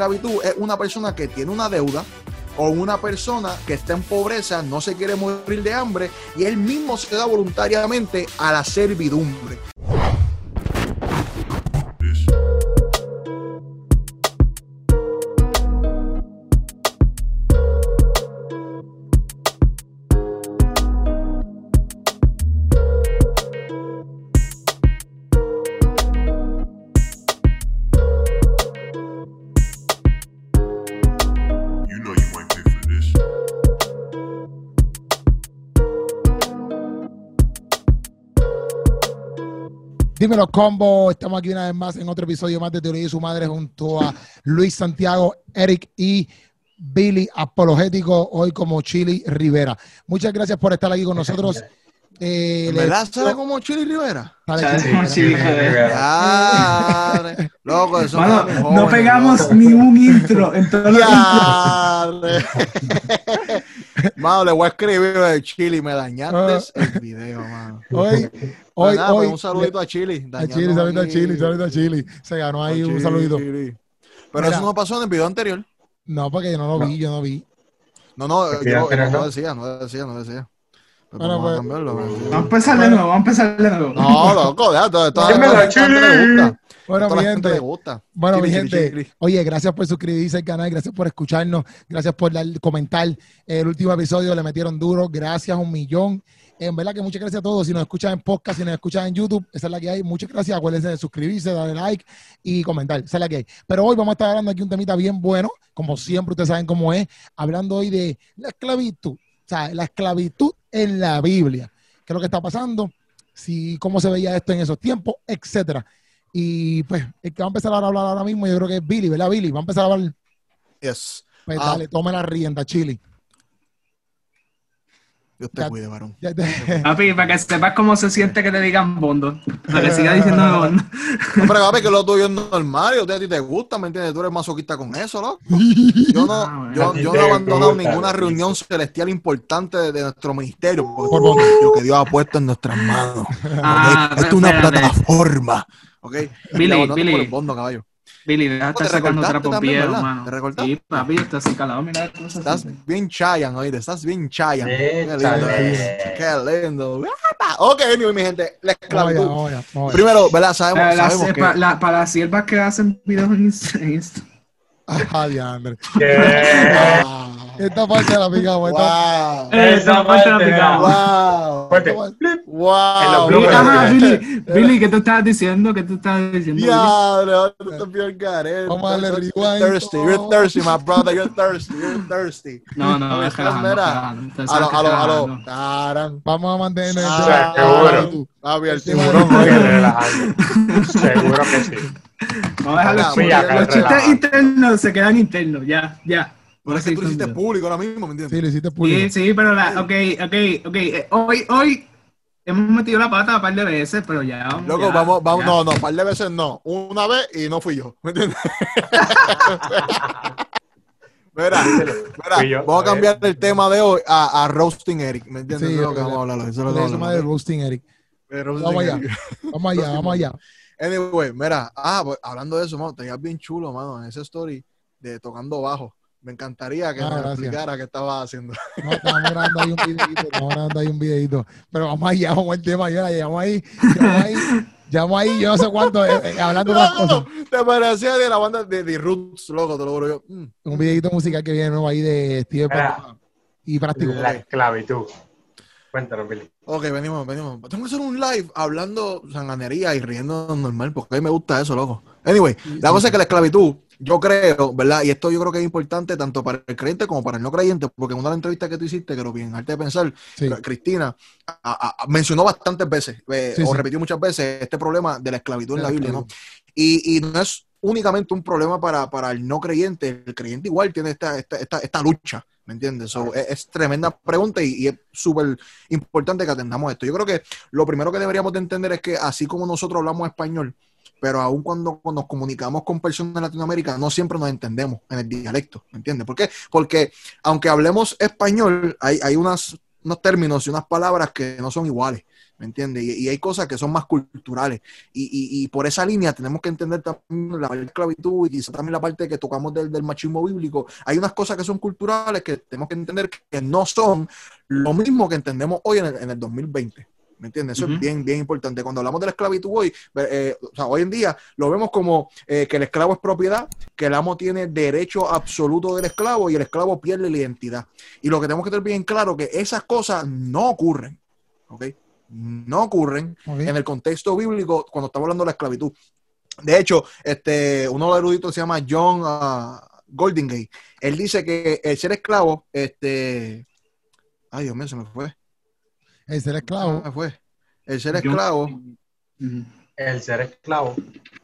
esclavitud es una persona que tiene una deuda o una persona que está en pobreza, no se quiere morir de hambre y él mismo se da voluntariamente a la servidumbre. Dímelo, combo. Estamos aquí una vez más en otro episodio más de Teoría y su madre junto a Luis Santiago, Eric y Billy Apologético, hoy como Chili Rivera. Muchas gracias por estar aquí con nosotros. Eh, ¿En le- verdad sabe como Chili Rivera? Loco, eso mi no pegamos loco. ni un intro en todo lo Ya, Mano, le voy a escribir de Chili, me dañaste Ah. el video, mano. Hoy, Pues hoy, nada, hoy. pues un saludito a Chili. a Chili, saludito a Chili, saludito a Chili. Se ganó ahí un saludito. Pero Mira. eso no pasó en el video anterior. No, porque yo no lo vi, yo no vi. No, no, yo, no ¿no? decía, no decía, no decía. Bueno, vamos a pues- cambiarlo, pues. Vamos a empezar de nuevo, vamos a empezar de nuevo. No, loco, deja, todo. Bueno, mi gente gusta. Bueno, mi gente, oye, gracias por suscribirse al canal, gracias por escucharnos, gracias por dar, comentar el último episodio, le metieron duro, gracias un millón. En verdad que muchas gracias a todos. Si nos escuchan en podcast, si nos escuchan en YouTube, esa es la que hay. Muchas gracias. Acuérdense de suscribirse, darle like y comentar. Esa es la que hay. Pero hoy vamos a estar hablando aquí un temita bien bueno, como siempre ustedes saben cómo es, hablando hoy de la esclavitud. O sea, la esclavitud en la Biblia. ¿Qué es lo que está pasando? Si, cómo se veía esto en esos tiempos, etcétera. Y pues, el que va a empezar a hablar ahora mismo, yo creo que es Billy, ¿verdad, Billy? Va a empezar a hablar. Yes. Pues Ah. dale, tome la rienda, Chili. Dios te Ya- cuide, varón. Te- Papi, para que sepas cómo se siente que te digan bondo. Para que sigas diciendo bondo. No, pero papi, que lo tuyo es normal y a ti- a ti te gusta, ¿me entiendes? Tú eres masoquista con eso, loco. Yo no, Ah, yo, no he abandonado gusta, ninguna reunión celestial importante de, de nuestro ministerio. Porque Por lo que Dios ha puesto en nuestras manos. Ah, Esto es una espérate. plataforma. ¿ok? Billy, no Billy. por el fondo, caballo. Billy, deja de ¿Te estar sacando trapo también, viejo, mano. ¿Te recortaste? Sí, papi, estás así calado. Mira Estás siente. bien chayan, oíste. Estás bien chayan. Qué lindo. Qué lindo. Ok, anyway, mi gente. La esclavitud. allá, vamos allá. Primero, ¿verdad? Sabemos, Para las, sabemos que... la- para las siervas que hacen videos en Insta. en Insta. Ah, diantre. ¿Qué? Ah, Esta parte de la picamos. Esta... Wow. Esa parte la picamos. Wow. Esta- Wow. Billy, bloopers. ajá, Billy, Billy, ¿qué tú estabas diciendo? ¿Qué tú estabas diciendo? Diablo, tú estás bien careta. Vamos a darle You're rewind. thirsty, you're thirsty, my brother, you're thirsty, you're thirsty. No, no, No, es estás, relajando, mira, relajando. Tú A sabes lo, que a lo, a lo, relajando. tarán. Vamos a mantenernos en el Ah, seguro. Papi, el tiburón. Seguro que sí. Vamos a dejar los chistes. internos se quedan internos, ya, ya. Pero es que tú lo hiciste Sí, público ahora mismo, ¿me entiendes? Sí, lo hiciste público. sí, pero la, ok, ok, ok. eh, Hoy, hoy hemos metido la pata un par de veces, pero ya. vamos, Loco, ya, vamos, vamos, ya. no, no, un par de veces no. Una vez y no fui yo, ¿me entiendes? Mira, vamos a cambiar el tema de hoy a, a Roasting Eric, ¿me entiendes? Sí, Eso es lo que vamos a hablar eso es lo que vamos a hablar de roasting, Eric. De Roasting Vamos allá. Vamos allá, vamos allá. Anyway, mira, ah, pues, hablando de eso, mano, te veías bien chulo, mano, en esa story de tocando bajo. Me encantaría que Ah, me gracias. explicara qué estaba haciendo. No, estamos grabando ahí un videito, estamos grabando ahí un videito. Pero vamos allá, vamos al tema, ya llevamos ahí, llevamos ahí, llevamos ahí, yo no sé cuánto, eh, eh, hablando de otras cosas. te parecía de la banda de The Roots, loco, te lo juro yo. Mm. Un videito musical que viene nuevo ahí de Steve y práctico. La esclavitud. Cuéntanos, Billy. Ok, venimos, venimos. Tengo que hacer un live hablando sanganería y riendo normal, porque a mí me gusta eso, loco. Anyway, la cosa es que la esclavitud, yo creo, ¿verdad? Y esto yo creo que es importante tanto para el creyente como para el no creyente, porque en una de las entrevistas que tú hiciste, que lo vi en Arte de Pensar, Sí. Cristina a- a- a- mencionó bastantes veces, eh, Sí, o sí. repitió muchas veces, este problema de la esclavitud en la Biblia, ¿no? Y, y no es únicamente un problema para, para el no creyente, el creyente igual tiene esta, esta, esta, esta lucha, ¿me entiendes? So, es, es tremenda pregunta y, y es súper importante que atendamos esto. Yo creo que lo primero que deberíamos de entender es que así como nosotros hablamos español, pero aun cuando, nos comunicamos con personas de Latinoamérica, no siempre nos entendemos en el dialecto, ¿me entiendes? ¿Por qué? Porque aunque hablemos español, hay, hay unas unos términos y unas palabras que no son iguales, ¿me entiendes? Y, hay cosas que son más culturales. Y, y- por esa línea tenemos que entender también la esclavitud y quizá también la parte que tocamos del, del machismo bíblico. Hay unas cosas que son culturales que tenemos que entender que no son lo mismo que entendemos hoy en el, en el 2020. ¿Me entiendes? Eso es bien, bien importante. Cuando hablamos de la esclavitud hoy, eh, o sea, hoy en día lo vemos como eh, que el esclavo es propiedad, que el amo tiene derecho absoluto del esclavo y el esclavo pierde la identidad. Y lo que tenemos que tener bien claro que esas cosas no ocurren, ¿ok? No ocurren en el contexto bíblico cuando estamos hablando de la esclavitud. De hecho, este, uno de los eruditos se llama John Goldingay. Él dice que el ser esclavo, este, ay Dios mío, se me fue. El ser Se esclavo. me fue. El ser esclavo. El ser esclavo.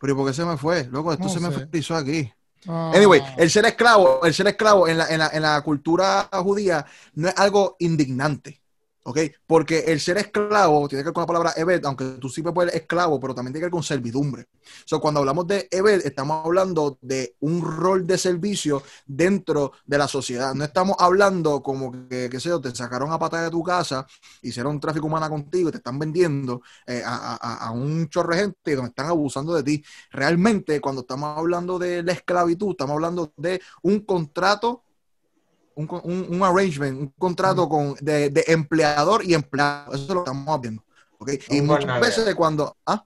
pero ¿y por qué se me fue? Loco, esto No se me frizó aquí. Ah, Anyway, el ser esclavo, el ser esclavo en la, en la, en la cultura judía no es algo indignante, ¿ok? Porque el ser esclavo tiene que ver con la palabra Ebed, aunque tú sí puedes poner esclavo, pero también tiene que ver con servidumbre. So, cuando hablamos de Ebed, estamos hablando de un rol de servicio dentro de la sociedad. No estamos hablando como que, qué sé yo, te sacaron a pata de tu casa, hicieron tráfico humano contigo y te están vendiendo eh, a, a- a un chorro de gente donde están abusando de ti realmente cuando estamos hablando de la esclavitud, estamos hablando de un contrato, un, un- un arrangement, un contrato con, de, de empleador y empleado. Eso es lo que estamos viendo. ¿ok? Y muchas jornalero. veces cuando... ¿ah?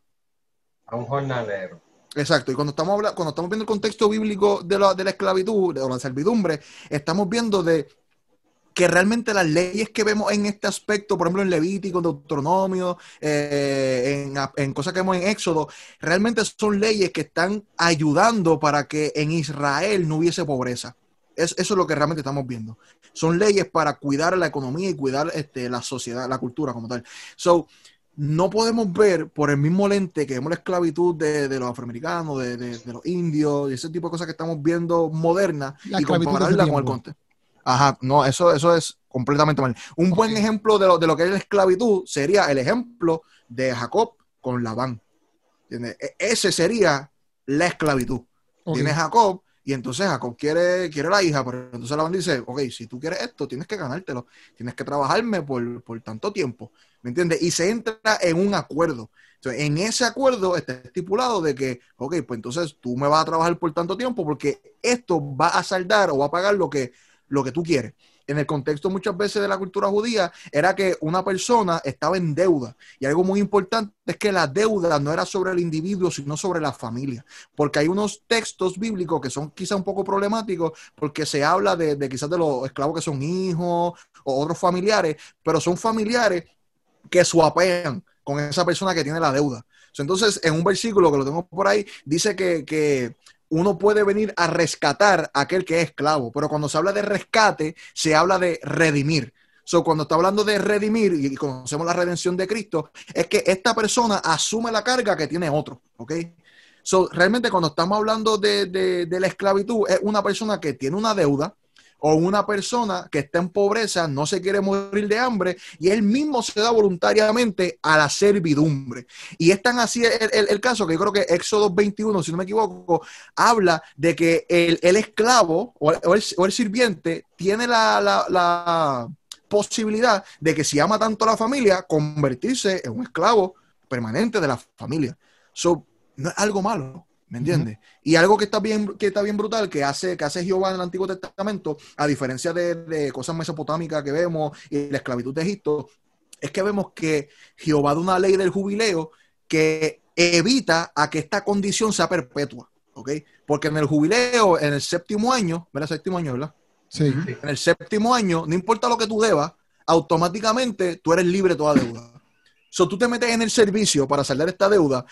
A un jornalero. Exacto, y cuando estamos, habla- cuando estamos viendo el contexto bíblico de la, de la esclavitud de- o la servidumbre, estamos viendo de que realmente las leyes que vemos en este aspecto, por ejemplo en Levítico, Deuteronomio, eh, en, en cosas que vemos en Éxodo, realmente son leyes que están ayudando para que en Israel no hubiese pobreza. Es- eso es lo que realmente estamos viendo. Son leyes para cuidar la economía y cuidar este, la sociedad, la cultura como tal. So, no podemos ver por el mismo lente que vemos la esclavitud de, de los afroamericanos, de, de- de los indios y ese tipo de cosas que estamos viendo modernas La y compararla con el contexto. Ajá, no, eso, eso es completamente mal. Un buen ejemplo de lo, de lo que es la esclavitud sería el ejemplo de Jacob con Labán. ¿Entiendes? E- Ese sería la esclavitud. Tiene Jacob y entonces Jacob quiere, quiere la hija, pero entonces Labán dice, ok, si tú quieres esto, tienes que ganártelo, tienes que trabajarme por, por tanto tiempo, ¿me entiendes? Y se entra en un acuerdo. Entonces, en ese acuerdo está estipulado de que, ok, pues entonces tú me vas a trabajar por tanto tiempo porque esto va a saldar o va a pagar lo que, lo que tú quieres. En el contexto muchas veces de la cultura judía era que una persona estaba en deuda. Y algo muy importante es que la deuda no era sobre el individuo, sino sobre la familia. Porque hay unos textos bíblicos que son quizá un poco problemáticos porque se habla de, quizás de los esclavos que son hijos o otros familiares, pero son familiares que swapean con esa persona que tiene la deuda. Entonces, en un versículo que lo tengo por ahí, dice que, que uno puede venir a rescatar a aquel que es esclavo, pero cuando se habla de rescate, se habla de redimir. So, cuando está hablando de redimir y conocemos la redención de Cristo, es que esta persona asume la carga que tiene otro, ¿ok? So, realmente cuando estamos hablando de, de- de la esclavitud, es una persona que tiene una deuda o una persona que está en pobreza, no se quiere morir de hambre y él mismo se da voluntariamente a la servidumbre. Y es tan así el, el- caso que yo creo que Éxodo 21, si no me equivoco, habla de que el, el esclavo o o el sirviente tiene la, la- la posibilidad de que si ama tanto a la familia, convertirse en un esclavo permanente de la familia. So, no es algo malo, ¿me entiendes? Y algo que está bien, que está bien brutal, que hace, que hace Jehová en el Antiguo Testamento, a diferencia de, de cosas mesopotámicas que vemos y la esclavitud de Egipto, es que vemos que Jehová da una ley del jubileo que evita a que esta condición sea perpetua, ¿ok? Porque en el jubileo, en el séptimo año, ¿verdad? Séptimo año, ¿verdad? Sí. En el séptimo año, no importa lo que tú debas, automáticamente tú eres libre de toda deuda. So, tú te metes en el servicio para saldar esta deuda.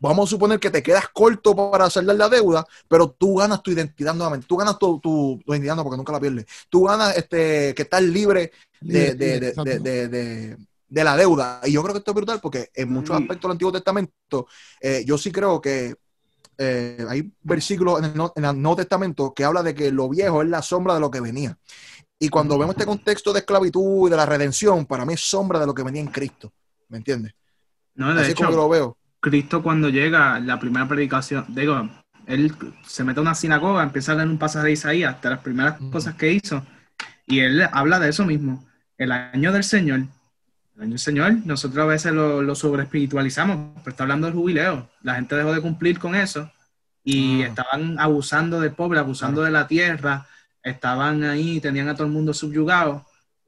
Vamos a suponer que te quedas corto para saldar la deuda, pero tú ganas tu identidad nuevamente. Tú ganas tu, tu- tu identidad, no, porque nunca la pierdes. Tú ganas este, que estás libre de, Libre, de- de- exacto. de- de- de- de la deuda. Y yo creo que esto es brutal porque en muchos Mm. aspectos del Antiguo Testamento, eh, yo sí creo que eh, hay versículos en el, no- en el Nuevo Testamento que habla de que lo viejo es la sombra de lo que venía. Y cuando vemos este contexto de esclavitud y de la redención, para mí es sombra de lo que venía en Cristo. ¿Me entiendes? No, de Así hecho, como lo veo. Cristo cuando llega, la primera predicación, digo, él se mete a una sinagoga, empieza a leer un pasaje de Isaías, hasta las primeras cosas que hizo, y él habla de eso mismo, el año del Señor, el año del Señor, nosotros a veces lo, lo sobreespiritualizamos, pero está hablando del jubileo. La gente dejó de cumplir con eso y Ah. estaban abusando del pobre, abusando de la tierra, estaban ahí, tenían a todo el mundo subyugado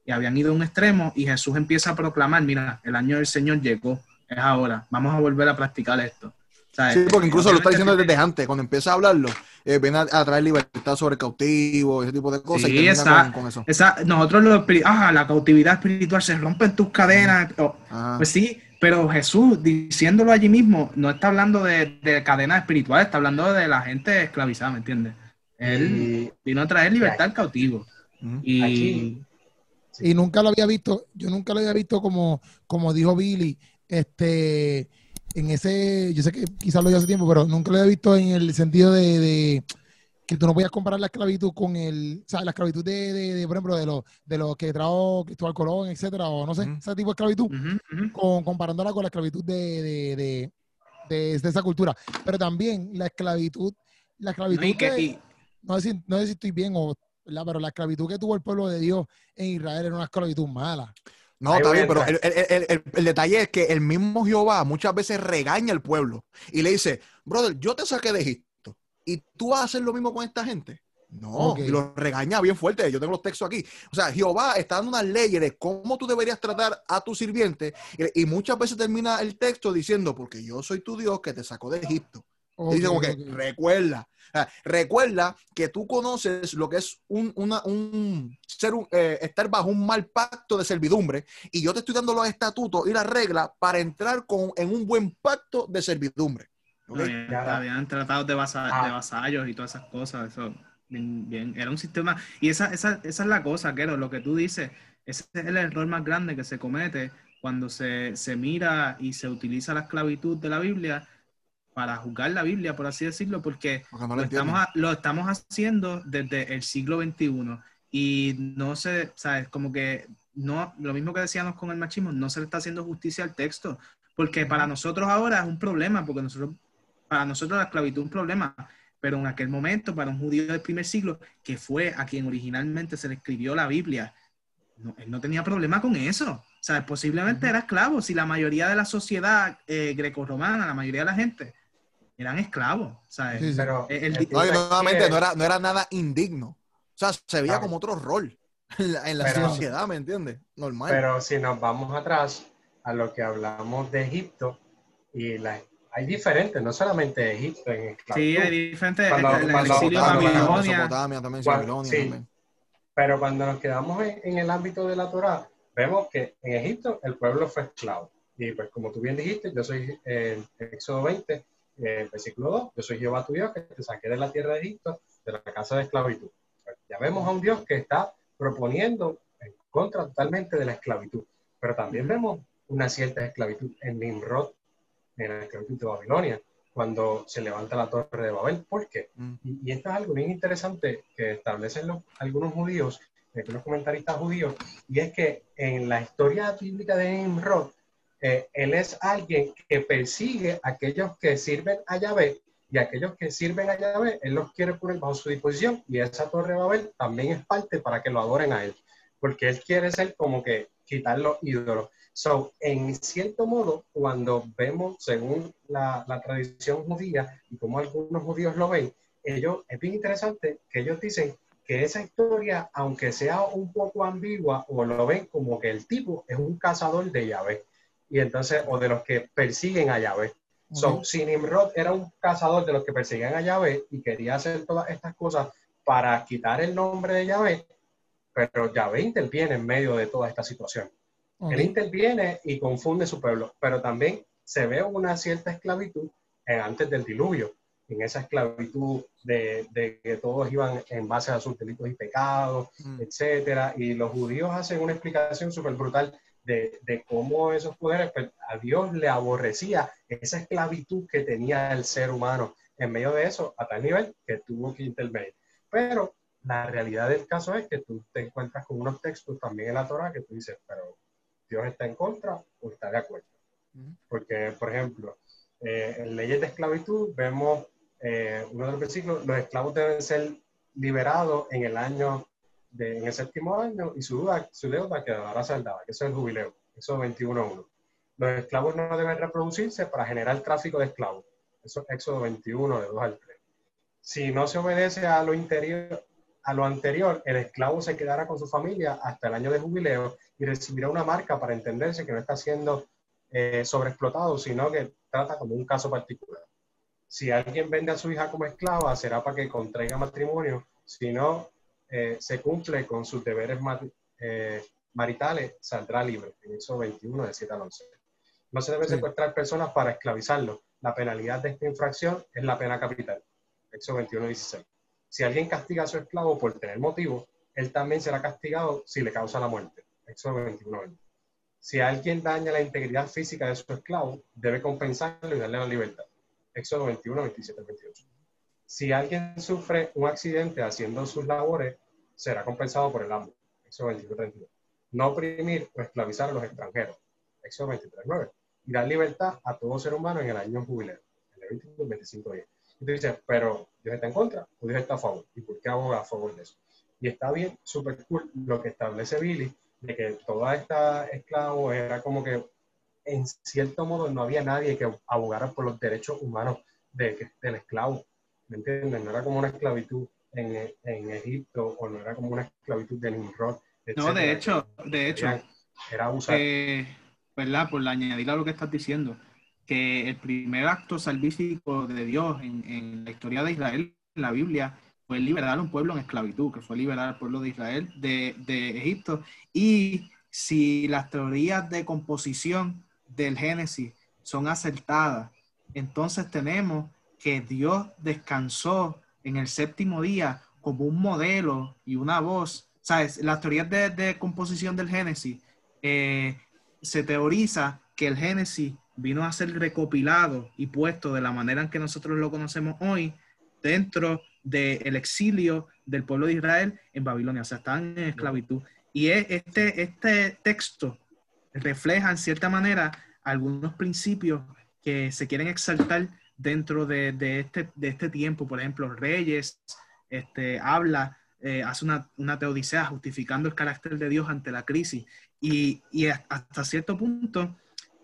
y habían ido a un extremo y Jesús empieza a proclamar, mira, el año del Señor llegó, es ahora, vamos a volver a practicar esto. O sea, Sí, porque incluso lo está diciendo desde antes, cuando empieza a hablarlo, eh, viene a, a traer libertad sobre el cautivo, ese tipo de cosas. Sí, y esa- con, con eso. Esa, nosotros lo espiri- ah, la cautividad espiritual se rompen tus cadenas. Oh, Ajá. pues sí, pero Jesús diciéndolo allí mismo, no está hablando de, de cadenas espirituales, está hablando de la gente esclavizada, ¿me entiendes? Él Y vino a traer libertad al cautivo. Y Aquí- y nunca lo había visto, yo nunca lo había visto como, como dijo Billy, este, en ese, yo sé que quizás lo dio hace tiempo, pero nunca lo había visto en el sentido de, de que tú no podías comparar la esclavitud con el, o sea, la esclavitud de, de, de, por ejemplo, de los de los que trajo Cristóbal Colón, etcétera, o no sé, ese tipo de esclavitud, con, comparándola con la esclavitud de, de, de, de- esa cultura. Pero también la esclavitud, la esclavitud No, que- que- y- no sé si, no sé si estoy bien o ¿verdad? pero la esclavitud que tuvo el pueblo de Dios en Israel era una esclavitud mala. No, está bien, pero el, el- el- el- el detalle es que el mismo Jehová muchas veces regaña al pueblo y le dice, brother, yo te saqué de Egipto y tú vas a hacer lo mismo con esta gente. No, y lo regaña bien fuerte. Yo tengo los textos aquí. O sea, Jehová está dando unas leyes de cómo tú deberías tratar a tu sirviente y, y muchas veces termina el texto diciendo, porque yo soy tu Dios que te sacó de Egipto. Ok, Dice como que, ok. recuerda, recuerda que tú conoces lo que es un, una- un ser, un- eh, estar bajo un mal pacto de servidumbre y yo te estoy dando los estatutos y las reglas para entrar con, en un buen pacto de servidumbre. ¿ok? habían, tratados de, vasa- Ah. de vasallos y todas esas cosas. Eso, bien, bien, era un sistema. Y esa, esa, esa es la cosa, que lo que tú dices, ese es el error más grande que se comete cuando se, se mira y se utiliza la esclavitud de la Biblia para juzgar la Biblia, por así decirlo, porque Porque no lo estamos, lo estamos haciendo desde el siglo XXI y no se, ¿sabes? Como que no, lo mismo que decíamos con el machismo, no se le está haciendo justicia al texto, porque para nosotros ahora es un problema, porque nosotros, para nosotros la esclavitud es un problema, pero en aquel momento, para un judío del primer siglo, que fue a quien originalmente se le escribió la Biblia, no, él no tenía problema con eso. O sea, posiblemente era esclavo. Si la mayoría de la sociedad eh, grecorromana, la mayoría de la gente, eran esclavos. ¿sabes? Sí, sí. Pero El- el- el No, nuevamente, era, no era nada indigno. O sea, se veía Claro. como otro rol en la, en la Pero- sociedad, ¿me entiendes? Normal. Pero si nos vamos atrás a lo que hablamos de Egipto, y la, hay diferentes, no solamente Egipto en esclavitud, Sí, hay diferentes. Cuando- el, el cuando- exilio Babilonia. Mesopotamia también, Cuando- Babilonia sí. también. pero cuando nos quedamos en, en el ámbito de la Torá, vemos que en Egipto el pueblo fue esclavo. Y pues como tú bien dijiste, yo soy eh, en Éxodo 20, eh, versículo 2, yo soy Jehová tu Dios que te saqué de la tierra de Egipto, de la casa de esclavitud. Ya vemos a un Dios que está proponiendo en contra totalmente de la esclavitud, pero también vemos una cierta esclavitud en Nimrod, en la esclavitud de Babilonia, cuando se levanta la torre de Babel. ¿Por qué? Mm. Y, y esto es algo bien interesante que establecen los- algunos judíos, algunos comentaristas judíos, y es que en la historia bíblica de Nimrod, él es alguien que persigue a aquellos que sirven a Yahvé y aquellos que sirven a Yahvé, él los quiere poner bajo su disposición y esa torre de Babel también es parte para que lo adoren a él, porque él quiere ser como que quitar los ídolos. So, en cierto modo, cuando vemos, según la, la tradición judía y como algunos judíos lo ven, ellos, es bien interesante que ellos dicen que esa historia, aunque sea un poco ambigua, o lo ven como que el tipo es un cazador de Yahvé, y entonces, o de los que persiguen a Yahvé. So, Ok. si Nimrod era un cazador de los que perseguían a Yahvé y quería hacer todas estas cosas para quitar el nombre de Yahvé, pero Yahvé interviene en medio de toda esta situación. Él interviene y confunde su pueblo, pero también se ve una cierta esclavitud eh, antes del diluvio, en esa esclavitud de, de que todos iban en base a sus delitos y pecados, Mm. etcétera, y los judíos hacen una explicación súper brutal de, de cómo esos poderes, pues, a Dios le aborrecía esa esclavitud que tenía el ser humano en medio de eso, a tal nivel que tuvo que intervenir. Pero la realidad del caso es que tú te encuentras con unos textos también en la Torah que tú dices, pero Dios está en contra o está de acuerdo. Porque, por ejemplo, eh, en leyes de esclavitud vemos eh, uno de los versículos, los esclavos deben ser liberados en el año de, en el séptimo año y su deuda, su deuda quedará saldada, que eso es el jubileo, eso es 21.1. Los esclavos no deben reproducirse para generar tráfico de esclavos, eso es Éxodo 21, de 2 al 3. Si no se obedece a lo, interior, a lo anterior, el esclavo se quedará con su familia hasta el año de jubileo y recibirá una marca para entenderse que no está siendo eh, sobreexplotado, sino que trata como un caso particular. Si alguien vende a su hija como esclava, será para que contraiga matrimonio, si no eh, se cumple con sus deberes mat- eh, maritales, saldrá libre. En eso 21, de 7 al 11. No se debe Sí. secuestrar personas para esclavizarlos. La penalidad de esta infracción es la pena capital. Éxodo 21, 16. Si alguien castiga a su esclavo por tener motivo, él también será castigado si le causa la muerte. Éxodo 21, 20. Si alguien daña la integridad física de su esclavo, debe compensarlo y darle la libertad. Éxodo 21, 27, 28. Si alguien sufre un accidente haciendo sus labores, será compensado por el. Éxodo 21, 32. No oprimir o esclavizar a los extranjeros. Éxodo 23, 9. Y dar libertad a todo ser humano en el año jubileo. En Levítico 25, 10. Y tú dices, pero Dios está en contra o Dios está a favor. ¿Y por qué aboga a favor de eso? Y está bien, súper cool lo que establece Billy, de que toda esta esclavo era como que en cierto modo no había nadie que abogara por los derechos humanos de, del esclavo. ¿Me entiendes? No era como una esclavitud en, en Egipto o no era como una esclavitud de Nimrod. No, de hecho, de hecho, Era, era abusar. eh, ¿verdad? Por añadir a lo que estás diciendo, que el primer acto salvífico de Dios en, en la historia de Israel, en la Biblia, fue liberar a un pueblo en esclavitud, que fue liberar al pueblo de Israel de, de Egipto. Y si las teorías de composición del Génesis son acertadas, entonces tenemos que Dios descansó en el séptimo día como un modelo y una voz. ¿Sabes? Las teorías de, de composición del Génesis eh, se teoriza que el Génesis vino a ser recopilado y puesto de la manera en que nosotros lo conocemos hoy dentro del exilio del pueblo de Israel en Babilonia, o sea, estaban en esclavitud. Y es- este, este texto refleja en cierta manera algunos principios que se quieren exaltar dentro de, de este, de este tiempo. Por ejemplo, Reyes este, habla, eh, hace una, una teodicea justificando el carácter de Dios ante la crisis. Y, y hasta cierto punto,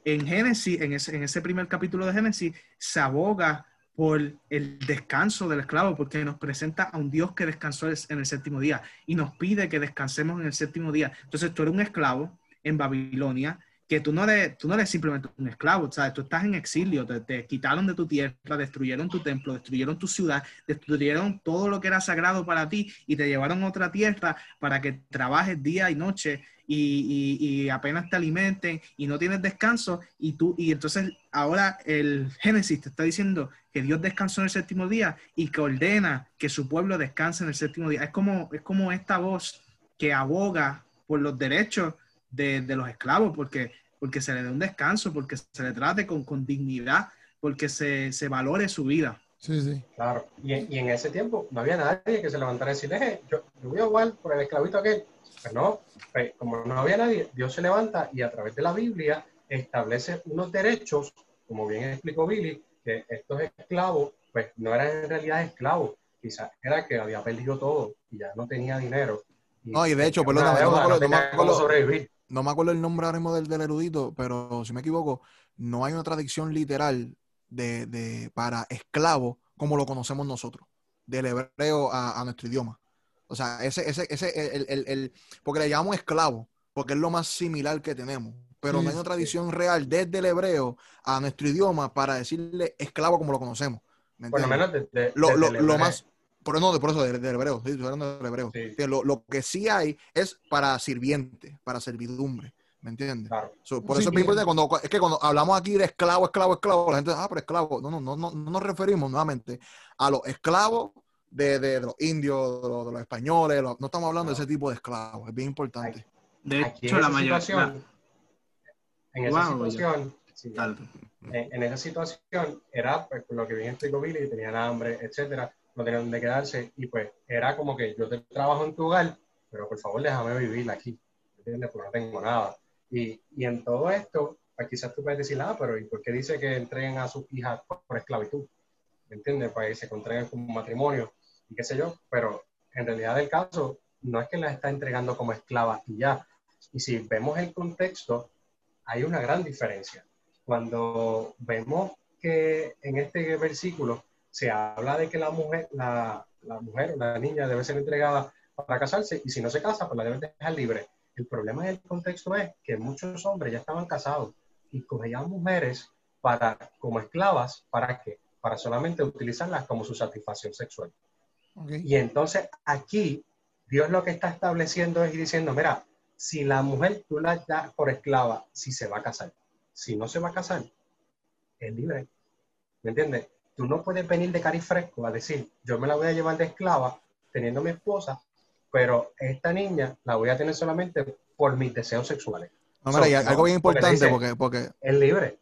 en Génesis, en ese, en ese primer capítulo de Génesis, se aboga por el descanso del esclavo, porque nos presenta a un Dios que descansó en el séptimo día y nos pide que descansemos en el séptimo día. Entonces tú eres un esclavo en Babilonia, que tú no eres, tú no eres simplemente un esclavo, ¿sabes? Tú estás en exilio, te, te quitaron de tu tierra, destruyeron tu templo, destruyeron tu ciudad, destruyeron todo lo que era sagrado para ti y te llevaron a otra tierra para que trabajes día y noche y, y- y apenas te alimenten y no tienes descanso y tú y entonces ahora el Génesis te está diciendo que Dios descansó en el séptimo día y que ordena que su pueblo descanse en el séptimo día. Es como, es como esta voz que aboga por los derechos de, de los esclavos, porque, porque se le dé un descanso, porque se le trate con, con dignidad, porque se, se valore su vida. Sí, sí. Claro, y, en- y en ese tiempo no había nadie que se levantara y decirle, "Eh, yo, yo voy a jugar por el esclavito aquel. Pues no, pues, como no había nadie, Dios se levanta y a través de la Biblia establece unos derechos, como bien explicó Billy, que estos esclavos, pues no eran en realidad esclavos, quizás era que había perdido todo y ya no tenía dinero. No, y de hecho, perdóname, no me deuda, acuerdo- no me cómo acuerdo- sobrevivir. No me acuerdo el nombre ahora mismo del, del erudito, pero si me equivoco, no hay una traducción literal de, de- para esclavo como lo conocemos nosotros, del hebreo a, a nuestro idioma. O sea, ese, ese, ese, el, el- el- porque le llamamos esclavo, porque es lo más similar que tenemos, pero Sí, no hay una sí. tradición real desde el hebreo a nuestro idioma para decirle esclavo como lo conocemos. ¿me Por lo menos desde, lo, desde lo- lo más, por, no, por eso del, del hebreo, sí, estoy hablando del hebreo. Sí. Lo, lo que sí hay es para sirviente, para servidumbre, ¿me entiendes? Claro. So, por Sí, eso es bien importante cuando, es que cuando hablamos aquí de esclavo, esclavo, esclavo, la gente dice, ah, pero esclavo. No, no, no, no, no nos referimos nuevamente a los esclavos de, de- de los indios, de los, de los españoles, los- no estamos hablando de ese tipo de esclavos, es bien importante. De hecho, en la esa mayoría... situación, en esa Wow, situación, sí, en, en esa situación era pues, por lo que bien explicó Billy, tenían hambre, etcétera, no tenían donde quedarse y pues era como que yo te trabajo en tu hogar, pero por favor déjame vivir aquí, ¿entiendes? Porque no tengo nada. Y, y en todo esto, pues, quizás tú puedes decir, ah, pero ¿y por qué dice que entreguen a sus hijas por, esclavitud? ¿Me entiendes? Para que se contraigan como matrimonio y qué sé yo, pero en realidad el caso, no es que las está entregando como esclavas y ya. Y si vemos el contexto, hay una gran diferencia. Cuando vemos que en este versículo se habla de que la mujer, la, la mujer, la niña debe ser entregada para casarse y si no se casa, pues la deben dejar libre. El problema del contexto es que muchos hombres ya estaban casados y cogían mujeres para, como esclavas, ¿para qué? Para solamente utilizarlas como su satisfacción sexual. Y entonces aquí Dios lo que está estableciendo es y diciendo, mira, si la mujer tú la das por esclava, si se va a casar, si no se va a casar, es libre. ¿Me entiendes? Tú no puedes venir de cari fresco a decir, yo me la voy a llevar de esclava teniendo mi esposa, pero esta niña la voy a tener solamente por mis deseos sexuales. No, mira, y So, algo bien porque importante, dice- porque, porque, Es libre.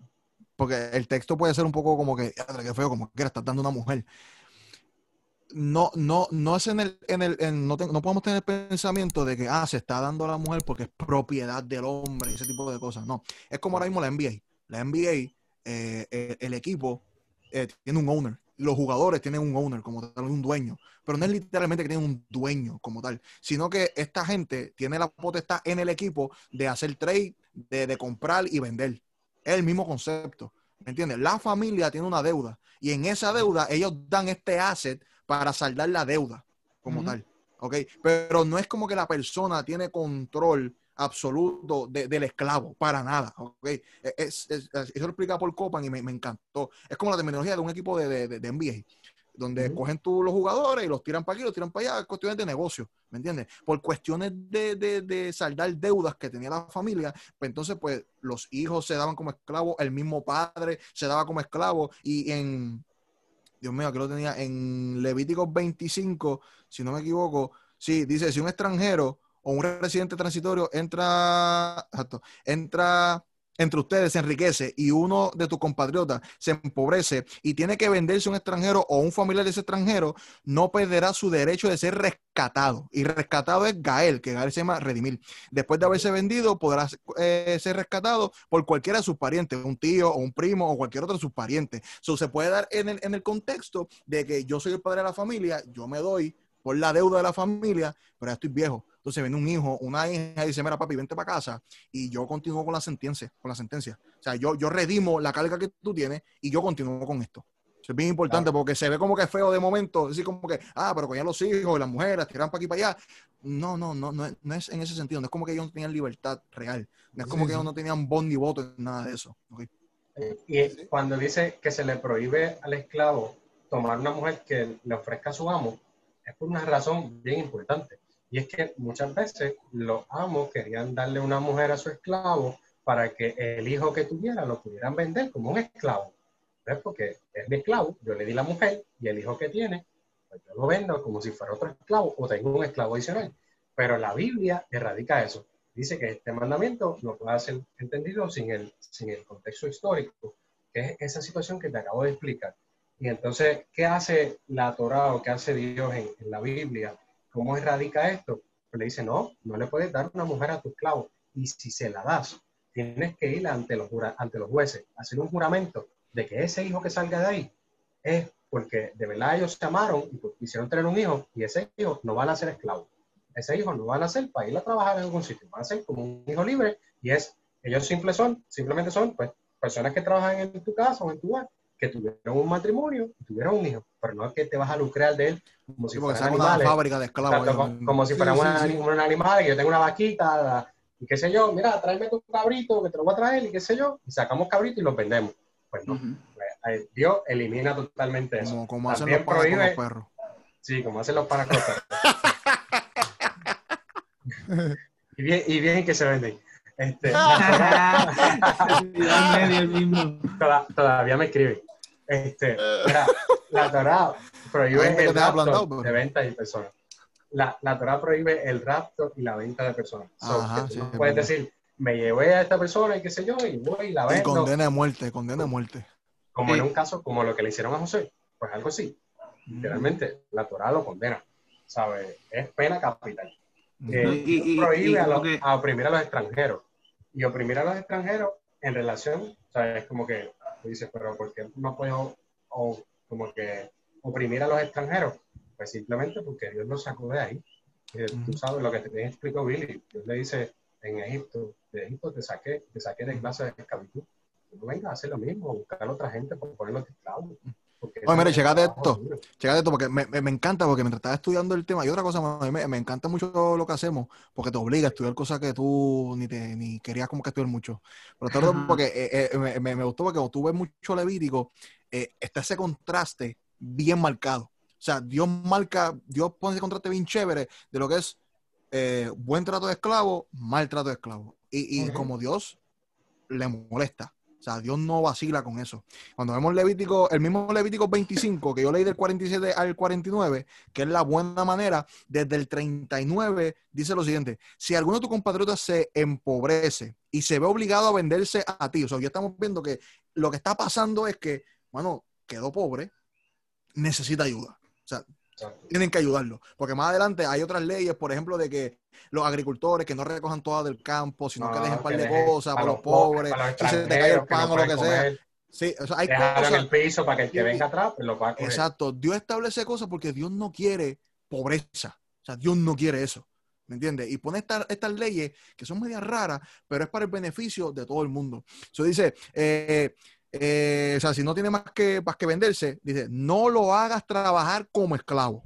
porque el texto puede ser un poco como que, "Diadre, qué feo, como que estás dando una mujer. No, no, no es en el, en el, en- no, te- no podemos tener el pensamiento de que, ah, se está dando a la mujer porque es propiedad del hombre, ese tipo de cosas. No, es como ahora mismo la NBA. La NBA, eh, eh, el equipo eh, tiene un owner. Los jugadores tienen un owner como tal, un dueño. Pero no es literalmente que tienen un dueño como tal, sino que esta gente tiene la potestad en el equipo de hacer trade, de, de comprar y vender. Es el mismo concepto. ¿Me entiendes? La familia tiene una deuda y en esa deuda ellos dan este asset para saldar la deuda como tal. ¿Ok? Pero no es como que la persona tiene control absoluto de- del esclavo, para nada. ¿ok? Es, es- es- eso lo explica por Copan y me, me encantó. Es como la terminología de un equipo de, de, de- NBA, donde cogen tú los jugadores y los tiran para aquí, los tiran para allá, es cuestiones de negocio, ¿me entiendes? Por cuestiones de, de, de saldar deudas que tenía la familia, pues entonces pues los hijos se daban como esclavos, el mismo padre se daba como esclavo y en, Dios mío, aquí lo tenía, en Levíticos 25, si no me equivoco, sí, dice, si un extranjero o un residente transitorio entra, entra entre ustedes, se enriquece y uno de tus compatriotas se empobrece y tiene que venderse a un extranjero o un familiar de ese extranjero, no perderá su derecho de ser rescatado. Y rescatado es Gael, que Gael se llama redimir. Después de haberse vendido, podrá eh, ser rescatado por cualquiera de sus parientes, un tío o un primo o cualquier otro de sus parientes. So, se puede dar en el, en el contexto de que yo soy el padre de la familia, yo me doy por la deuda de la familia, pero ya estoy viejo. Entonces viene un hijo, una hija y dice, mira papi, vente para casa y yo continúo con la sentencia, con la sentencia. O sea, yo, yo redimo la carga que tú tienes y yo continúo con esto. Eso es bien importante porque se ve como que es feo de momento, decir como que, ah, pero cogían los hijos y las mujeres, tiran para aquí para allá. No, no, no, no es, no es en ese sentido. No es como que ellos no tenían libertad real. No es como Sí, que sí. ellos no tenían voz ni voto en nada de eso. ¿ok? Y cuando dice que se le prohíbe al esclavo tomar una mujer que le ofrezca a su amo, es por una razón bien importante. Y es que muchas veces los amos querían darle una mujer a su esclavo para que el hijo que tuviera lo pudieran vender como un esclavo. ¿Ves? Porque es mi esclavo, yo le di la mujer y el hijo que tiene, pues yo lo vendo como si fuera otro esclavo o tengo un esclavo adicional. Pero la Biblia erradica eso. Dice que este mandamiento no puede ser entendido sin el, sin el contexto histórico, que es esa situación que te acabo de explicar. Y entonces, ¿qué hace la Torah o qué hace Dios en, en la Biblia? ¿Cómo erradica esto? Pues le dice, no, no le puedes dar una mujer a tu esclavo. Y si se la das, tienes que ir ante los, ante los jueces, hacer un juramento de que ese hijo que salga de ahí es porque de verdad ellos se amaron y pues, quisieron tener un hijo y ese hijo no van a ser esclavos. Ese hijo no van a ser para ir a trabajar en algún sitio, van a ser como un hijo libre y es, ellos simples son, simplemente son pues personas que trabajan en tu casa o en tu hogar, que tuvieron un matrimonio y tuvieron un hijo, pero no es que te vas a lucrar de él como si Sí, fueran son una animales. fábrica de esclavos. Exacto, como si Sí, fueran sí, un animal, que yo tengo una vaquita y qué sé yo, mira, tráeme tu cabrito que te lo voy a traer y qué sé yo, y sacamos cabrito y los vendemos. Pues no, pues, eh, Dios elimina totalmente eso. como, como hacen También los panas con los prohíbe- perros. Sí, como hacen los panas con los perros. y, bien, y bien que se venden. Este, todavía me escriben. Este, mira, la Torah prohíbe el rapto de venta de personas. La, la Torah prohíbe el rapto y la venta de personas. So, Ajá, sí, no es puedes verdad. decir, me llevé a esta persona y qué sé yo, y voy y la Y vendo. condena de muerte, condena de muerte. Como en un caso como lo que le hicieron a José. Pues algo así. Literalmente, la Torah lo condena. ¿Sabes? Es pena capital. Mm. Eh, y- y- prohíbe y a, los- a oprimir a los extranjeros. Y oprimir a los extranjeros en relación, o sea, es como que tú dices, pero ¿por qué no puedo o, como que oprimir a los extranjeros? Pues simplemente porque Dios los sacó de ahí. Eh, Tú sabes lo que te explicó Billy. Dios le dice en Egipto, de Egipto te saqué, te saqué de clase de esclavitud. No vengas a hacer lo mismo, buscar a otra gente por ponerlos esclavos. Oye, mire, checate esto. duro. Chécate esto, porque me, me- encanta, porque mientras estás estudiando el tema, y otra cosa me, me encanta mucho lo que hacemos, porque te obliga a estudiar cosas que tú ni, te, ni querías como que estudiar mucho. Pero digo Ajá. porque eh, eh, me, me- gustó porque cuando tú ves mucho Levítico, eh, está ese contraste bien marcado. O sea, Dios marca, Dios pone ese contraste bien chévere de lo que es eh, buen trato de esclavo, mal trato de esclavo. Y, y como Dios le molesta. O sea, Dios no vacila con eso. Cuando vemos Levítico, el mismo Levítico 25, que yo leí del 47 al 49, que es la buena manera, desde el 39 dice lo siguiente, si alguno de tus compatriotas se empobrece y se ve obligado a venderse a ti, o sea, ya estamos viendo que lo que está pasando es que, bueno, quedó pobre, necesita ayuda. O sea, Exacto. tienen que ayudarlo. Porque más adelante hay otras leyes, por ejemplo, de que los agricultores que no recojan todas del campo, sino que dejen un par de cosas para los po- pobres, para los si se te cae el pan no o lo que sea. Sí, o sea, hay en cosas. el piso para que el que venga atrás pues, lo pueda coger. Exacto. Dios establece cosas porque Dios no quiere pobreza. O sea, Dios no quiere eso. ¿Me entiendes? Y pone esta- estas leyes que son medias raras, pero es para el beneficio de todo el mundo. Eso dice, eh, eh, o sea, si no tiene más que, más que venderse, dice, no lo hagas trabajar como esclavo,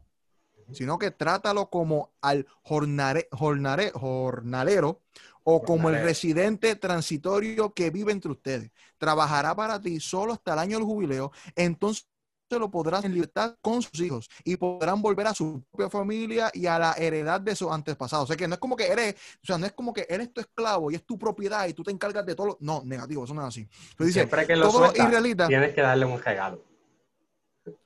sino que trátalo como al jornare- jornare- jornalero o como el residente transitorio que vive entre ustedes. Trabajará para ti solo hasta el año del jubileo, entonces lo podrás en libertad con sus hijos y podrán volver a su propia familia y a la heredad de sus antepasados. O sea que no es como que eres, o sea, no es como que eres tu esclavo y es tu propiedad y tú te encargas de todo. lo- No, negativo, eso no es así. Pero dice, Siempre que lo todos los suelta, israelitas. tienes que darle un regalo.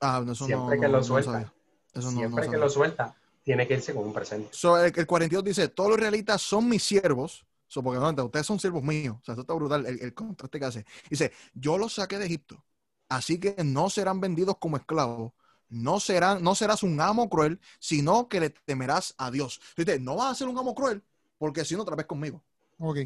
Ah, no, eso Siempre no, que no- lo suelta. Eso no- no Siempre que sabía. lo suelta, tiene que irse con un presente. So, el, el 42 dice, todos los israelitas son mis siervos. So, porque no, ustedes son siervos míos. O sea, eso está brutal, el, el contraste que hace. Dice, yo los saqué de Egipto. Así que no serán vendidos como esclavos. No, serán, no serás un amo cruel, sino que le temerás a Dios. Dice, no vas a ser un amo cruel, porque si no, otra vez conmigo. Ok.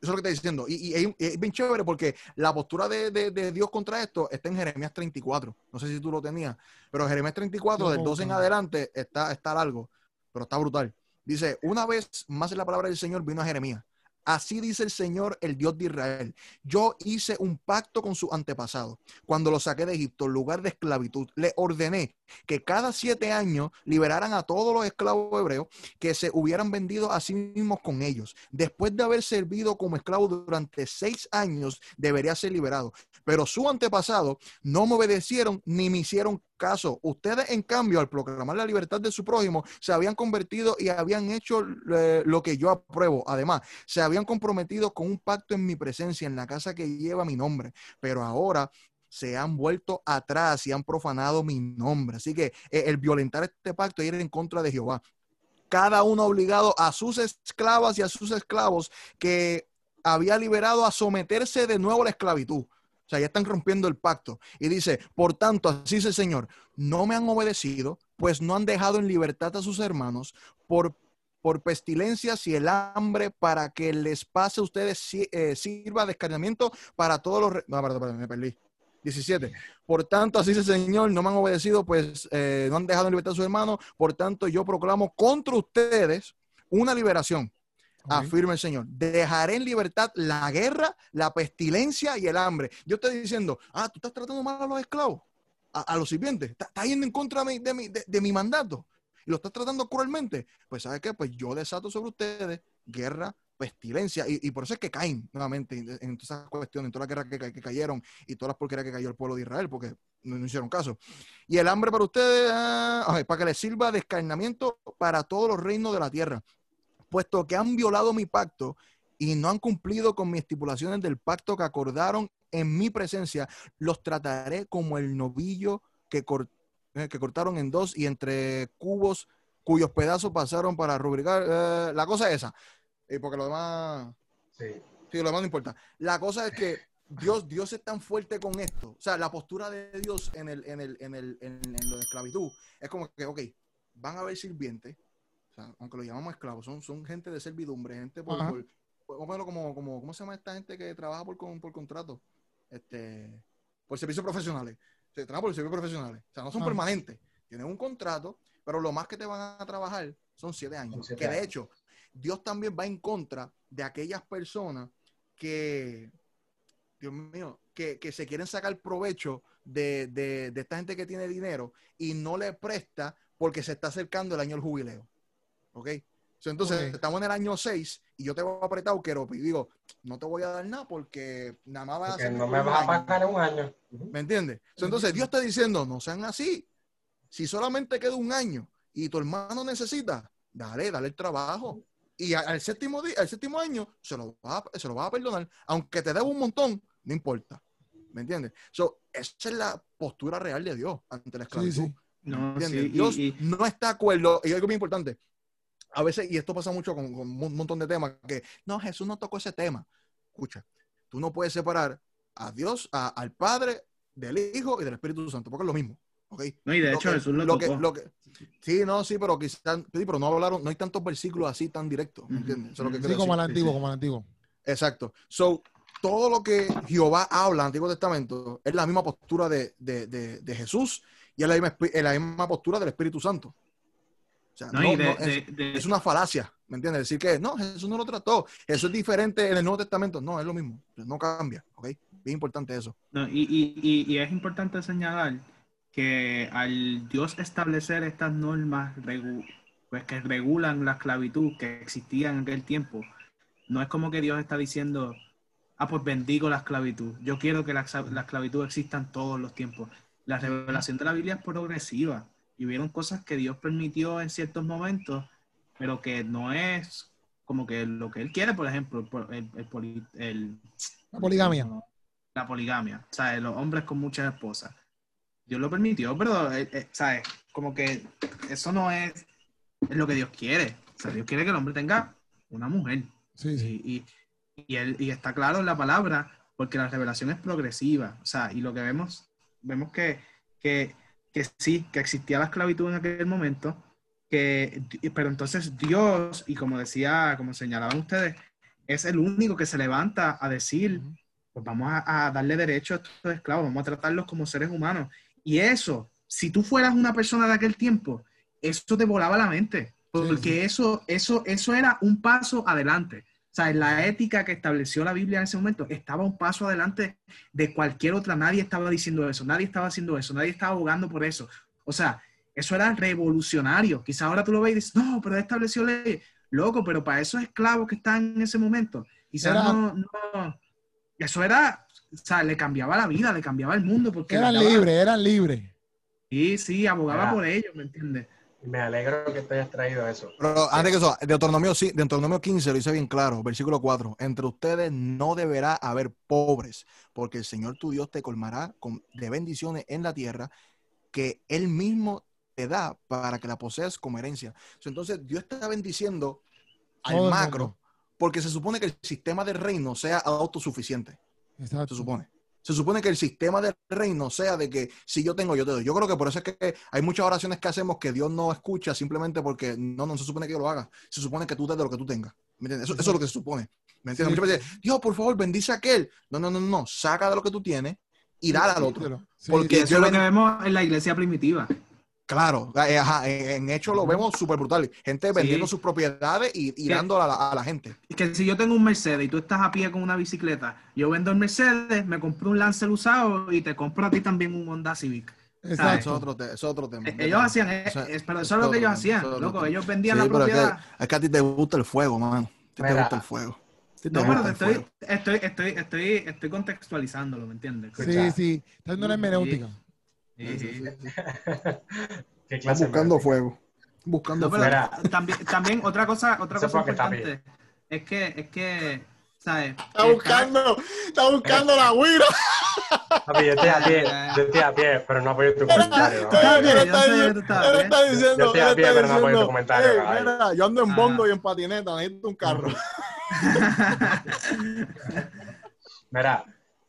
Eso es lo que está diciendo. Y, y es, es bien chévere porque la postura de, de- de Dios contra esto está en Jeremías 34. No sé si tú lo tenías, pero Jeremías 34, Yo del lo 12 en busco. adelante, está, está largo, pero está brutal. Dice, una vez más la palabra del Señor vino a Jeremías. Así dice el Señor, el Dios de Israel. Yo hice un pacto con sus antepasados. Cuando los saqué de Egipto, lugar de esclavitud, le ordené que cada siete años liberaran a todos los esclavos hebreos que se hubieran vendido a sí mismos con ellos. Después de haber servido como esclavo durante seis años, debería ser liberado. Pero sus antepasados no me obedecieron ni me hicieron caso. Ustedes, en cambio, al proclamar la libertad de su prójimo, se habían convertido y habían hecho eh, lo que yo apruebo. Además, se habían comprometido con un pacto en mi presencia, en la casa que lleva mi nombre. Pero ahora se han vuelto atrás y han profanado mi nombre. Así que eh, el violentar este pacto es ir en contra de Jehová. Cada uno obligado a sus esclavas y a sus esclavos que había liberado a someterse de nuevo a la esclavitud. O sea, ya están rompiendo el pacto. Y dice, por tanto, así dice el Señor, no me han obedecido, pues no han dejado en libertad a sus hermanos por, por pestilencias y el hambre para que les pase a ustedes eh, sirva de escarnamiento para todos los... No, perdón, perdón, me perdí. 17. Por tanto, así dice el Señor, no me han obedecido, pues eh, no han dejado en libertad a sus hermanos. Por tanto, yo proclamo contra ustedes una liberación Ok. afirma el Señor. Dejaré en libertad la guerra, la pestilencia y el hambre. Yo estoy diciendo, ah, tú estás tratando mal a los esclavos, a, los sirvientes, estás yendo en contra de mi, mandato y lo estás tratando cruelmente. Pues, ¿sabes qué? Pues yo desato sobre ustedes guerra, pestilencia y, por eso es que caen nuevamente en, todas esas cuestiones, en todas las guerras que, ca- que cayeron y todas las porquerías que cayó el pueblo de Israel, porque no, hicieron caso. Y el hambre para ustedes, ah, para que les sirva de escarnamiento para todos los reinos de la tierra puesto que han violado mi pacto y no han cumplido con mis estipulaciones del pacto que acordaron en mi presencia, los trataré como el novillo que, cor- eh, que cortaron en dos y entre cubos cuyos pedazos pasaron para rubricar. eh, la cosa es esa, eh, porque lo demás, Sí. sí, lo demás no importa. La cosa es que Dios, Dios es tan fuerte con esto. O sea, la postura de Dios en, el, en, el, en, el, en, en lo de esclavitud es como que, ok, van a haber sirvientes, o sea, aunque lo llamamos esclavos, son, son gente de servidumbre, gente por, por- por- como, como, ¿cómo se llama esta gente que trabaja por, con- por contrato? Este, por servicios profesionales. Se trabaja por servicios profesionales. O sea, no son permanentes. Tienen un contrato, pero lo más que te van a trabajar son siete años. Son siete que de años. hecho, Dios también va en contra de aquellas personas que, Dios mío, que, que se quieren sacar provecho de, de- de esta gente que tiene dinero y no le presta porque se está acercando el año del jubileo. ¿Ok? So, entonces, Ok. estamos en el año 6 y yo te voy a apretar, quiero y digo, no te voy a dar nada porque nada más vas a hacer no me vas a año". pagar un año. ¿Me entiendes? So, entonces Dios está diciendo, no sean así. Si solamente queda un año y tu hermano necesita, dale, dale el trabajo. Y al séptimo día, al séptimo año se lo va a, se lo va a perdonar, aunque te deba un montón, no importa. ¿Me entiendes? So, esa es la postura real de Dios ante la Sí, esclavitud. sí. No, ¿Entiendes? sí, y- Dios y- no está de acuerdo, y algo muy importante, a veces, y esto pasa mucho con, con un montón de temas, que no, Jesús no tocó ese tema. Escucha, tú no puedes separar a Dios, a- al Padre, del Hijo y del Espíritu Santo, porque es lo mismo. ¿ok? No, y de Lo hecho que- Jesús lo, lo que- tocó. lo que- sí, no, sí, pero quizás, sí, pero no hablaron, no hay tantos versículos así tan directos, ¿me Ujú, entiendes? Eso es lo que ujú. Sí, como el antiguo, como el antiguo. Exacto. So, todo lo que Jehová habla en el Antiguo Testamento es la misma postura de, de- de- de Jesús y es la, misma, es la misma postura del Espíritu Santo. O sea, No, no- de- no, es, de- de- es una falacia, ¿me entiendes? Decir que no, Jesús no lo trató, eso es diferente en el Nuevo Testamento. No, es lo mismo, no cambia, ¿ok? Bien importante eso. No, y, y- y- es importante señalar que al Dios establecer estas normas pues que regulan la esclavitud que existía en aquel tiempo, no es como que Dios está diciendo, ah, pues bendigo la esclavitud. Yo quiero que la, la esclavitud exista en todos los tiempos. La revelación de la Biblia es progresiva y hubieron cosas que Dios permitió en ciertos momentos, pero que no es como que lo que Él quiere, por ejemplo, el- el el, La poligamia. la poligamia, ¿sabes? Los hombres con muchas esposas. Dios lo permitió, pero, eh, eh, ¿sabes? Como que eso no es, es lo que Dios quiere. O sea, Dios quiere que el hombre tenga una mujer. Sí, sí. Y, y, y él- y está claro en la palabra, porque la revelación es progresiva. O sea, y lo que vemos, vemos que, que, que sí, que existía la esclavitud en aquel momento, que, pero entonces Dios, y como decía, como señalaban ustedes, es el único que se levanta a decir, pues vamos a, a darle derecho a estos esclavos, vamos a tratarlos como seres humanos. Y eso, si tú fueras una persona de aquel tiempo, eso te volaba la mente, porque Sí, sí. Eso, eso, eso era un paso adelante. O sea, la ética que estableció la Biblia en ese momento estaba un paso adelante de cualquier otra. Nadie estaba diciendo eso, nadie estaba haciendo eso, nadie estaba abogando por eso. O sea, eso era revolucionario. Quizá ahora tú lo ves y dices, no, pero estableció ley. Loco, pero para esos esclavos que están en ese momento, quizás Era- no, no- Eso era, o sea, le cambiaba la vida, le cambiaba el mundo. Porque Eran libres, eran libres. Sí, sí, abogaba Era- por ellos, ¿me entiendes? Me alegro que te hayas traído eso. Pero antes que eso, Deuteronomio, sí, Deuteronomio 15 lo dice bien claro, versículo 4. Entre ustedes no deberá haber pobres, porque el Señor tu Dios te colmará con, de bendiciones en la tierra que Él mismo te da para que la poseas como herencia. So, Entonces, Dios está bendiciendo al el macro, porque se supone que el sistema del reino sea autosuficiente. Exacto. Se supone. Se supone que el sistema del reino sea de que si yo tengo, yo te doy. Yo creo que por eso es que hay muchas oraciones que hacemos que Dios no escucha simplemente porque no, no se supone que yo lo haga. Se supone que tú des de lo que tú tengas. ¿Me entiendes? Eso, eso es lo que se supone. ¿Me entiendes? Sí. Muchas veces, Dios, por favor, bendice a aquel. No, no, no, no. Saca de lo que tú tienes y dale al otro. Sí, Porque- Que eso es lo que vemos en la iglesia primitiva. Claro, eh, ajá, en, en hecho lo vemos súper brutal. Gente vendiendo sus propiedades y, y dando a la, a la gente. Es que si yo tengo un Mercedes y tú estás a pie con una bicicleta, yo vendo el Mercedes, me compro un Lancer usado y te compro a ti también un Honda Civic. Eso es Exacto. otro, te- eso es otro tema. Ellos hacían, eh, Eso- es- pero eso es lo que ellos hacían, loco. Ellos vendían Sí, la pero es que, propiedad. es que a ti te gusta el fuego, man. A ti te gusta el fuego. No, pero estoy, estoy, estoy, estoy, estoy contextualizándolo, ¿me entiendes? Sí, sí. Está dando una hermenéutica. ¿Qué clase buscando fuego. Buscando No, fuego. También, también otra cosa, otra cosa importante es que, es que, ¿sabes? Está buscando, está buscando la guira. Papi, yo estoy a pie, yo estoy a pie, pero no apoyo tu comentario. ¿no? Está bien, Él está diciendo, Yo estoy a pie, está pero no apoyo tu diciendo, comentario, mira, yo ando en Ah. bongo y en patineta, necesito un carro. Mira,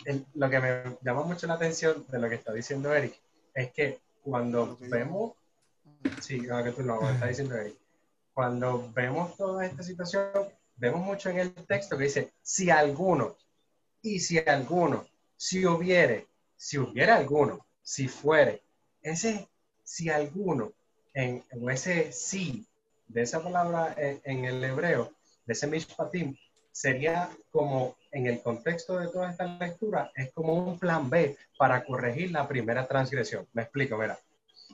el- lo que me llama mucho la atención de lo que está diciendo Eric es que cuando vemos, sí, lo que tú lo que está diciendo Eric, cuando vemos toda esta situación, vemos mucho en el texto que dice, si alguno, y si alguno, si hubiere, si hubiera alguno, si fuere, ese si alguno en, en ese sí de esa palabra en, en el hebreo, de ese mishpatim, sería como, en el contexto de toda esta lectura, es como un plan B para corregir la primera transgresión. Me explico, mira.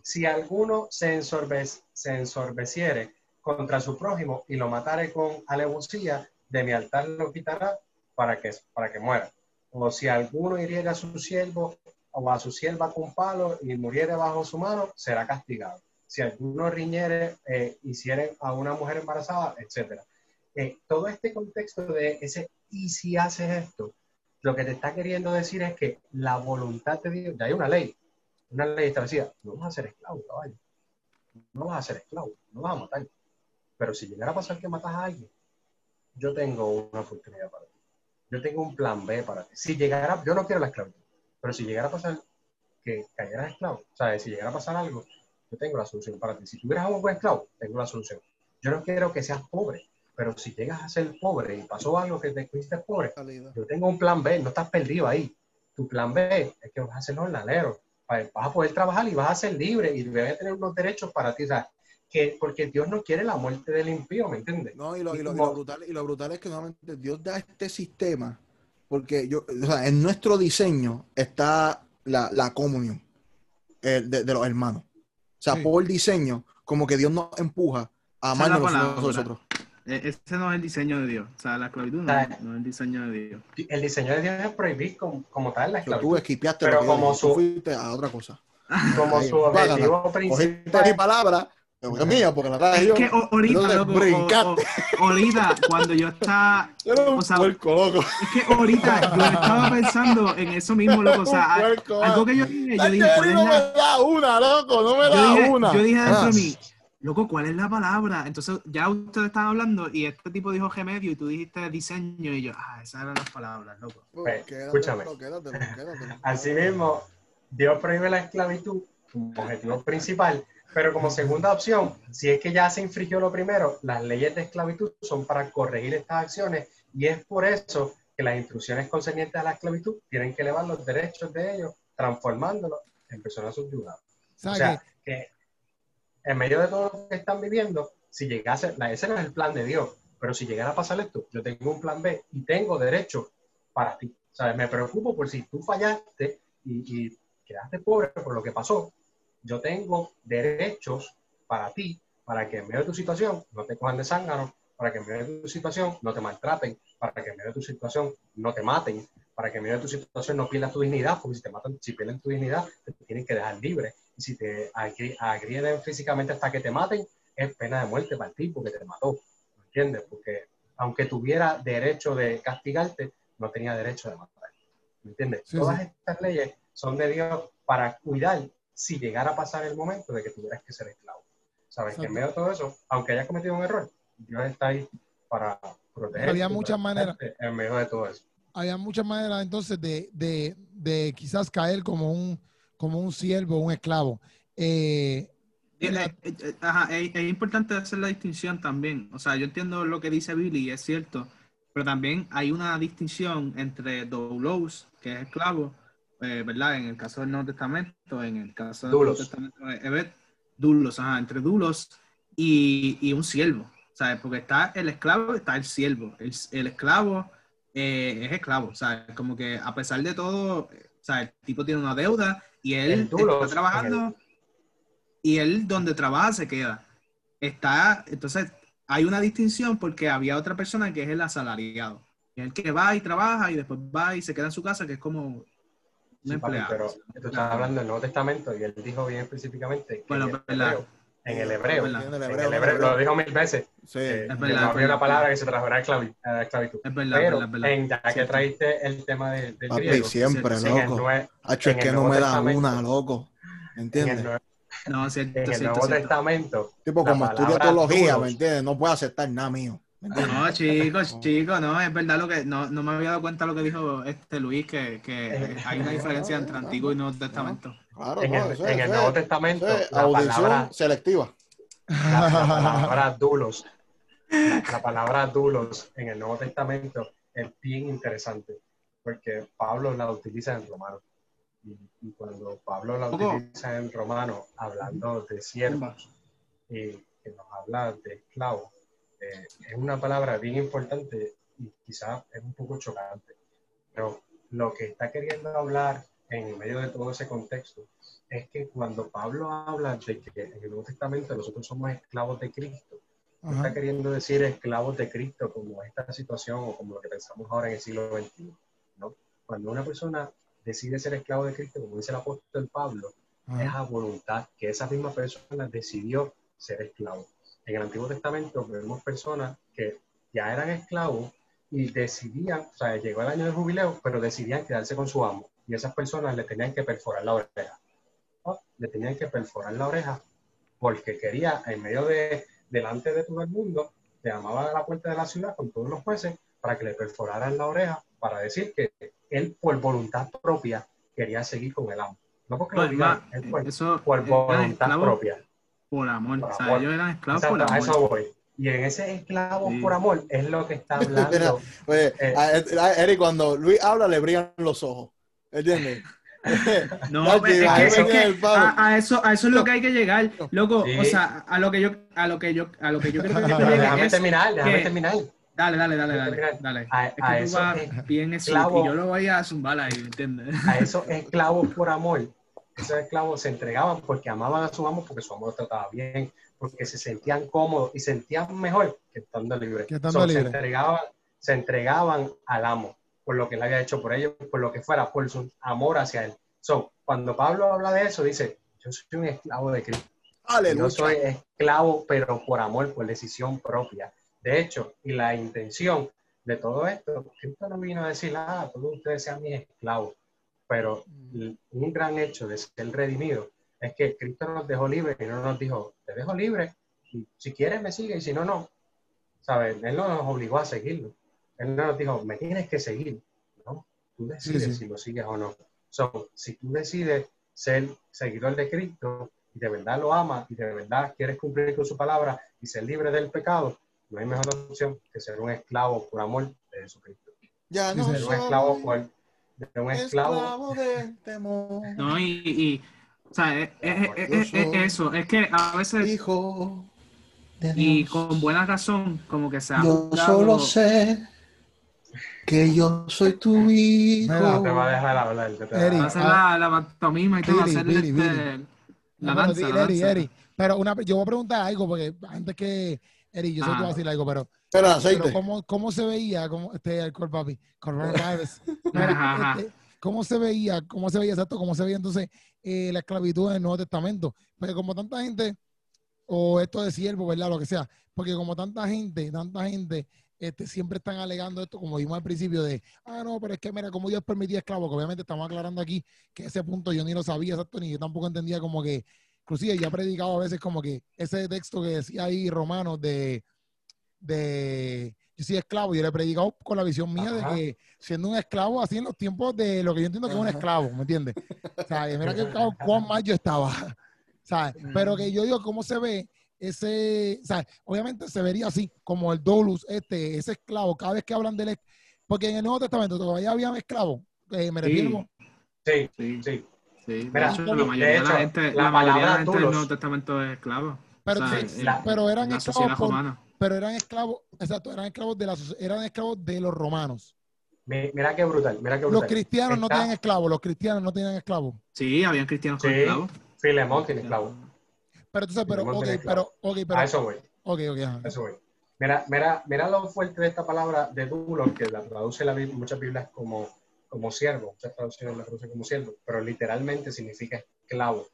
Si alguno se, ensorbes, se ensorbeciere contra su prójimo y lo matare con alevosía, de mi altar lo quitará para que, para que muera. O si alguno hiriera a su siervo o a su sierva con palo y muriere bajo su mano, será castigado. Si alguno riñere, eh, hiciere a una mujer embarazada, etcétera. Todo este contexto de ese y si haces esto, lo que te está queriendo decir es que la voluntad de Dios, ya hay una ley, una ley establecida, no vas a ser esclavo, caballo. No vas a ser esclavo, no vas a matar. Pero si llegara a pasar que matas a alguien, yo tengo una oportunidad para ti. Yo tengo un plan B para ti. Si llegara, yo no quiero la esclavitud, pero si llegara a pasar que cayeras esclavo, o sea, si llegara a pasar algo, yo tengo la solución para ti. Si tuvieras un buen esclavo, tengo la solución. Yo no quiero que seas pobre, pero si llegas a ser pobre y pasó algo que te fuiste pobre, yo tengo un plan B, no estás perdido ahí. Tu plan B es que vas a ser jornalero, vas a poder trabajar y vas a ser libre y vas a tener unos derechos para ti. Sea, que, porque Dios no quiere la muerte del impío, ¿me entiendes? No, y lo, y lo- y como- lo brutal, y lo brutal es que nuevamente Dios da este sistema, porque yo, o sea, en nuestro diseño está la, la comunión eh, de, de los hermanos. O sea, Sí. por diseño, como que Dios nos empuja a amarnos los unos a palabra. E- Ese no es el diseño de Dios. O sea, la esclavitud no, Ah. no es el diseño de Dios. El diseño de Dios es prohibir como, como tal la Pero tú esclavitud. esquipeaste Pero yo como su- fuiste a otra cosa. Como Ahí, su objetivo mi principal. palabra, que es mía, porque la traje yo. Es que ahorita, loco, o- brincaste. o- ahorita, cuando yo estaba, o sea, puerco, loco. es que ahorita yo estaba pensando en eso mismo, loco, o sea, puerco, algo que yo dije, yo dije, ¿cuál que es no me da una, loco, no me yo da dije, una. yo dije dentro Ah. de mí, loco, ¿cuál es la palabra? Entonces ya ustedes estaban hablando y este tipo dijo remedio y tú dijiste diseño y yo, ah, esas eran las palabras, loco. Pues, Quédatelo, escúchame. quédatelo, quédatelo. Asimismo, Dios prohíbe la esclavitud como objetivo principal, pero como segunda opción, si es que ya se infringió lo primero, las leyes de esclavitud son para corregir estas acciones y es por eso que las instrucciones concernientes a la esclavitud tienen que elevar los derechos de ellos, transformándolos en personas subyugadas. O sea, que en medio de todo lo que están viviendo, si llegase, ese no es el plan de Dios, pero si llegara a pasar esto, yo tengo un plan B y tengo derecho para ti. ¿Sabes? Me preocupo por si tú fallaste y, y quedaste pobre por lo que pasó. Yo tengo derechos para ti, para que en medio de tu situación no te cojan de zángano, para que en medio de tu situación no te maltraten, para que en medio de tu situación no te maten, para que en medio de tu situación no pierdas tu dignidad, porque si te matan, si pierden tu dignidad, te tienen que dejar libre. Y si te agri- agreden físicamente hasta que te maten, es pena de muerte para ti porque te mató. ¿Me entiendes? Porque aunque tuviera derecho de castigarte, no tenía derecho de matar. ¿Me entiendes? Sí, Todas sí. estas leyes son de Dios para cuidar si llegara a pasar el momento de que tuvieras que ser esclavo. Sabes que en Exacto. medio de todo eso, aunque hayas cometido un error, Dios está ahí para proteger. Había muchas maneras. En medio de todo eso. había muchas maneras entonces de, de, de quizás caer como un, como un siervo, un esclavo. Eh, Eh, la- eh, eh, ajá, es, es importante hacer la distinción también. O sea, yo entiendo lo que dice Billy, es cierto, pero también hay una distinción entre doulos, que es esclavo, eh, ¿verdad? En el caso del Nuevo Testamento, en el caso del. Nuevo Testamento de Evet, dulos, ajá, entre dulos y, y un siervo. ¿Sabes? Porque está el esclavo, está el siervo. El, el esclavo eh, es esclavo. O sea, como que a pesar de todo, o sea, el tipo tiene una deuda y él está trabajando y él donde trabaja se queda. Está, entonces, hay una distinción porque había otra persona que es el asalariado. Es el que va y trabaja y después va y se queda en su casa, que es como un Sí, papi, empleado. pero tú estás hablando del Nuevo Testamento y él dijo bien específicamente que Bueno, el. En el hebreo, verdad. En el en hebreo, el hebreo, lo dijo mil veces, Sí. eh, Es verdad, no verdad. palabra que se trajera a esclavi- a esclavitud. Es verdad, Pero es verdad, en, ya que traíste el tema de- del Papi, griego, siempre, Sí, loco. Hacho, es que no me da una, loco. en ¿Entiendes? No, cierto, en el cierto, Nuevo cierto. Testamento, Tipo, la como palabra teología. ¿me entiendes? No puede aceptar nada mío. No, chicos, chicos, no, es verdad lo que, no, no me había dado cuenta lo que dijo este Luis, que, que hay una diferencia entre Antiguo y Nuevo Testamento. Claro, en el, en el Nuevo es- Testamento, la audición palabra, selectiva. la, la palabra dulos, la, la palabra dulos en el Nuevo Testamento es bien interesante porque Pablo la utiliza en romano. Y, y cuando Pablo la utiliza en romano, hablando de siervos, y que nos habla de esclavo, eh, es una palabra bien importante y quizás es un poco chocante. Pero lo que está queriendo hablar en medio de todo ese contexto es que cuando Pablo habla de que en el Nuevo Testamento nosotros somos esclavos de Cristo, no está queriendo decir esclavos de Cristo como esta situación o como lo que pensamos ahora en el siglo XXI. ¿no? Cuando una persona decide ser esclavo de Cristo, como dice el apóstol Pablo, es a voluntad que esa misma persona decidió ser esclavo. En el Antiguo Testamento vemos personas que ya eran esclavos y decidían, o sea, llegó el año del jubileo, pero decidían quedarse con su amo. Y esas personas le tenían que perforar la oreja. ¿no? Le tenían que perforar la oreja porque quería, en medio de, delante de todo el mundo, llamaban a la puerta de la ciudad con todos los jueces para que le perforaran la oreja para decir que él por voluntad propia quería seguir con el amo. No porque lo Pues, obligaran, ma, él por, eso por voluntad propia. por amor. Por o sea, amor. ellos eran esclavos Exacto, por a amor. eso voy. Y en ese esclavo Sí. por amor es lo que está Mira, hablando. Oye, Eh. a- a- Eric, cuando Luis habla, le brillan los ojos. ¿Entiendes? No, es, que, es a, a eso, a eso es lo que hay que llegar, loco. Sí. O sea, a lo que yo, a lo que yo, a lo que yo creo que déjame es terminar, déjame que- terminar. Dale, dale, dale, dale, dale. a- es que a tú eso vas es bien eso clavo. y yo lo voy a zumbar ahí, ¿me entiendes? A esos esclavos por amor, esos esclavos se entregaban porque amaban a su amo, porque su amo los trataba bien, porque se sentían cómodos y sentían mejor que estando libres. Que estando So, libre. Se, entregaban, se entregaban al amo por lo que él había hecho por ellos, por lo que fuera, por su amor hacia él. So, cuando Pablo habla de eso, dice, yo soy un esclavo de Cristo. Yo soy esclavo, pero por amor, por decisión propia. De hecho, y la intención de todo esto, Cristo no vino a decir, ah, todos ustedes sean mis esclavos. Pero un gran hecho de ser redimido es que Cristo nos dejó libres y no nos dijo, te dejo libre, y si quieres me sigue y si no, no. ¿Sabes? Él no nos obligó a seguirlo. Él no nos dijo, me tienes que seguir. ¿no? Tú decides sí. si lo sigues o no. So, si tú decides ser seguidor de Cristo y de verdad lo amas y de verdad quieres cumplir con su palabra y ser libre del pecado, no hay mejor opción que ser un esclavo por amor de Jesucristo. Ya Sí, no sí. Ser un esclavo por de un esclavo. esclavo del temor. No, y, y o sea, es, es- es- eso, es que a veces, Hijo de y con buena razón, como que se ha Yo solo sé que yo soy tu hijo. Mira, No te va a dejar hablar. te va a Eric, dejar Va a hacer Ah. la, la pantomima y todo, Billy, hacer Billy, este, Billy. la No, pero danza, la Eri, danza. Eri, pero una, yo voy a preguntar algo, porque antes que, Eri, yo sé que tú Ajá. vas a decir algo, pero, Pero pero aceite. ¿cómo, ¿cómo se veía como este alcohol, papi? Coronavirus. Mira, este, ¿Cómo se veía, cómo se veía, exacto, cómo se veía entonces eh, la esclavitud en el Nuevo Testamento? Porque como tanta gente, o esto de siervo, ¿verdad? Lo que sea, porque como tanta gente, tanta gente, este, siempre están alegando esto, como vimos al principio, de, ah, no, pero es que mira, como Dios permitía esclavos, que obviamente estamos aclarando aquí que ese punto yo ni lo sabía, exacto, ni yo tampoco entendía como que, inclusive ya he predicado a veces como que ese texto que decía ahí Romanos de, de yo soy esclavo, yo le he predicado con la visión mía Ajá. de que siendo un esclavo así en los tiempos de lo que yo entiendo que es un esclavo, ¿me entiendes? O sea, mira que cu- cuán mal yo estaba, ¿sabes? Pero que yo digo, ¿cómo se ve ese, ¿sabes? Obviamente se vería así, como el Dolus, este, ese esclavo, cada vez que hablan del, porque en el Nuevo Testamento todavía había esclavos, eh, me Sí. refiero, Sí, Sí, sí. sí. De Mira, hecho, de la mayoría de hecho, la gente, la la mayoría de la gente del Nuevo Testamento es esclavo. pero, O sea, sí, en- la- pero eran la esclavos por- pero eran esclavos, exacto, eran esclavos de la eran esclavos de los romanos. Mi- Mira qué brutal, mira qué Los brutal. cristianos no Está- tenían esclavos, los cristianos no tenían esclavos. Sí, habían cristianos con Sí, esclavos. Filemón tiene esclavo. Pero entonces, pero, ok, pero, ok, A pero, eso voy. ok, ok, ajá. a eso voy. Mira, mira, mira lo fuerte de esta palabra de dulo, que la traduce la Biblia, muchas Biblias como, como siervo, muchas traducciones la traducen como siervo, pero literalmente significa esclavo.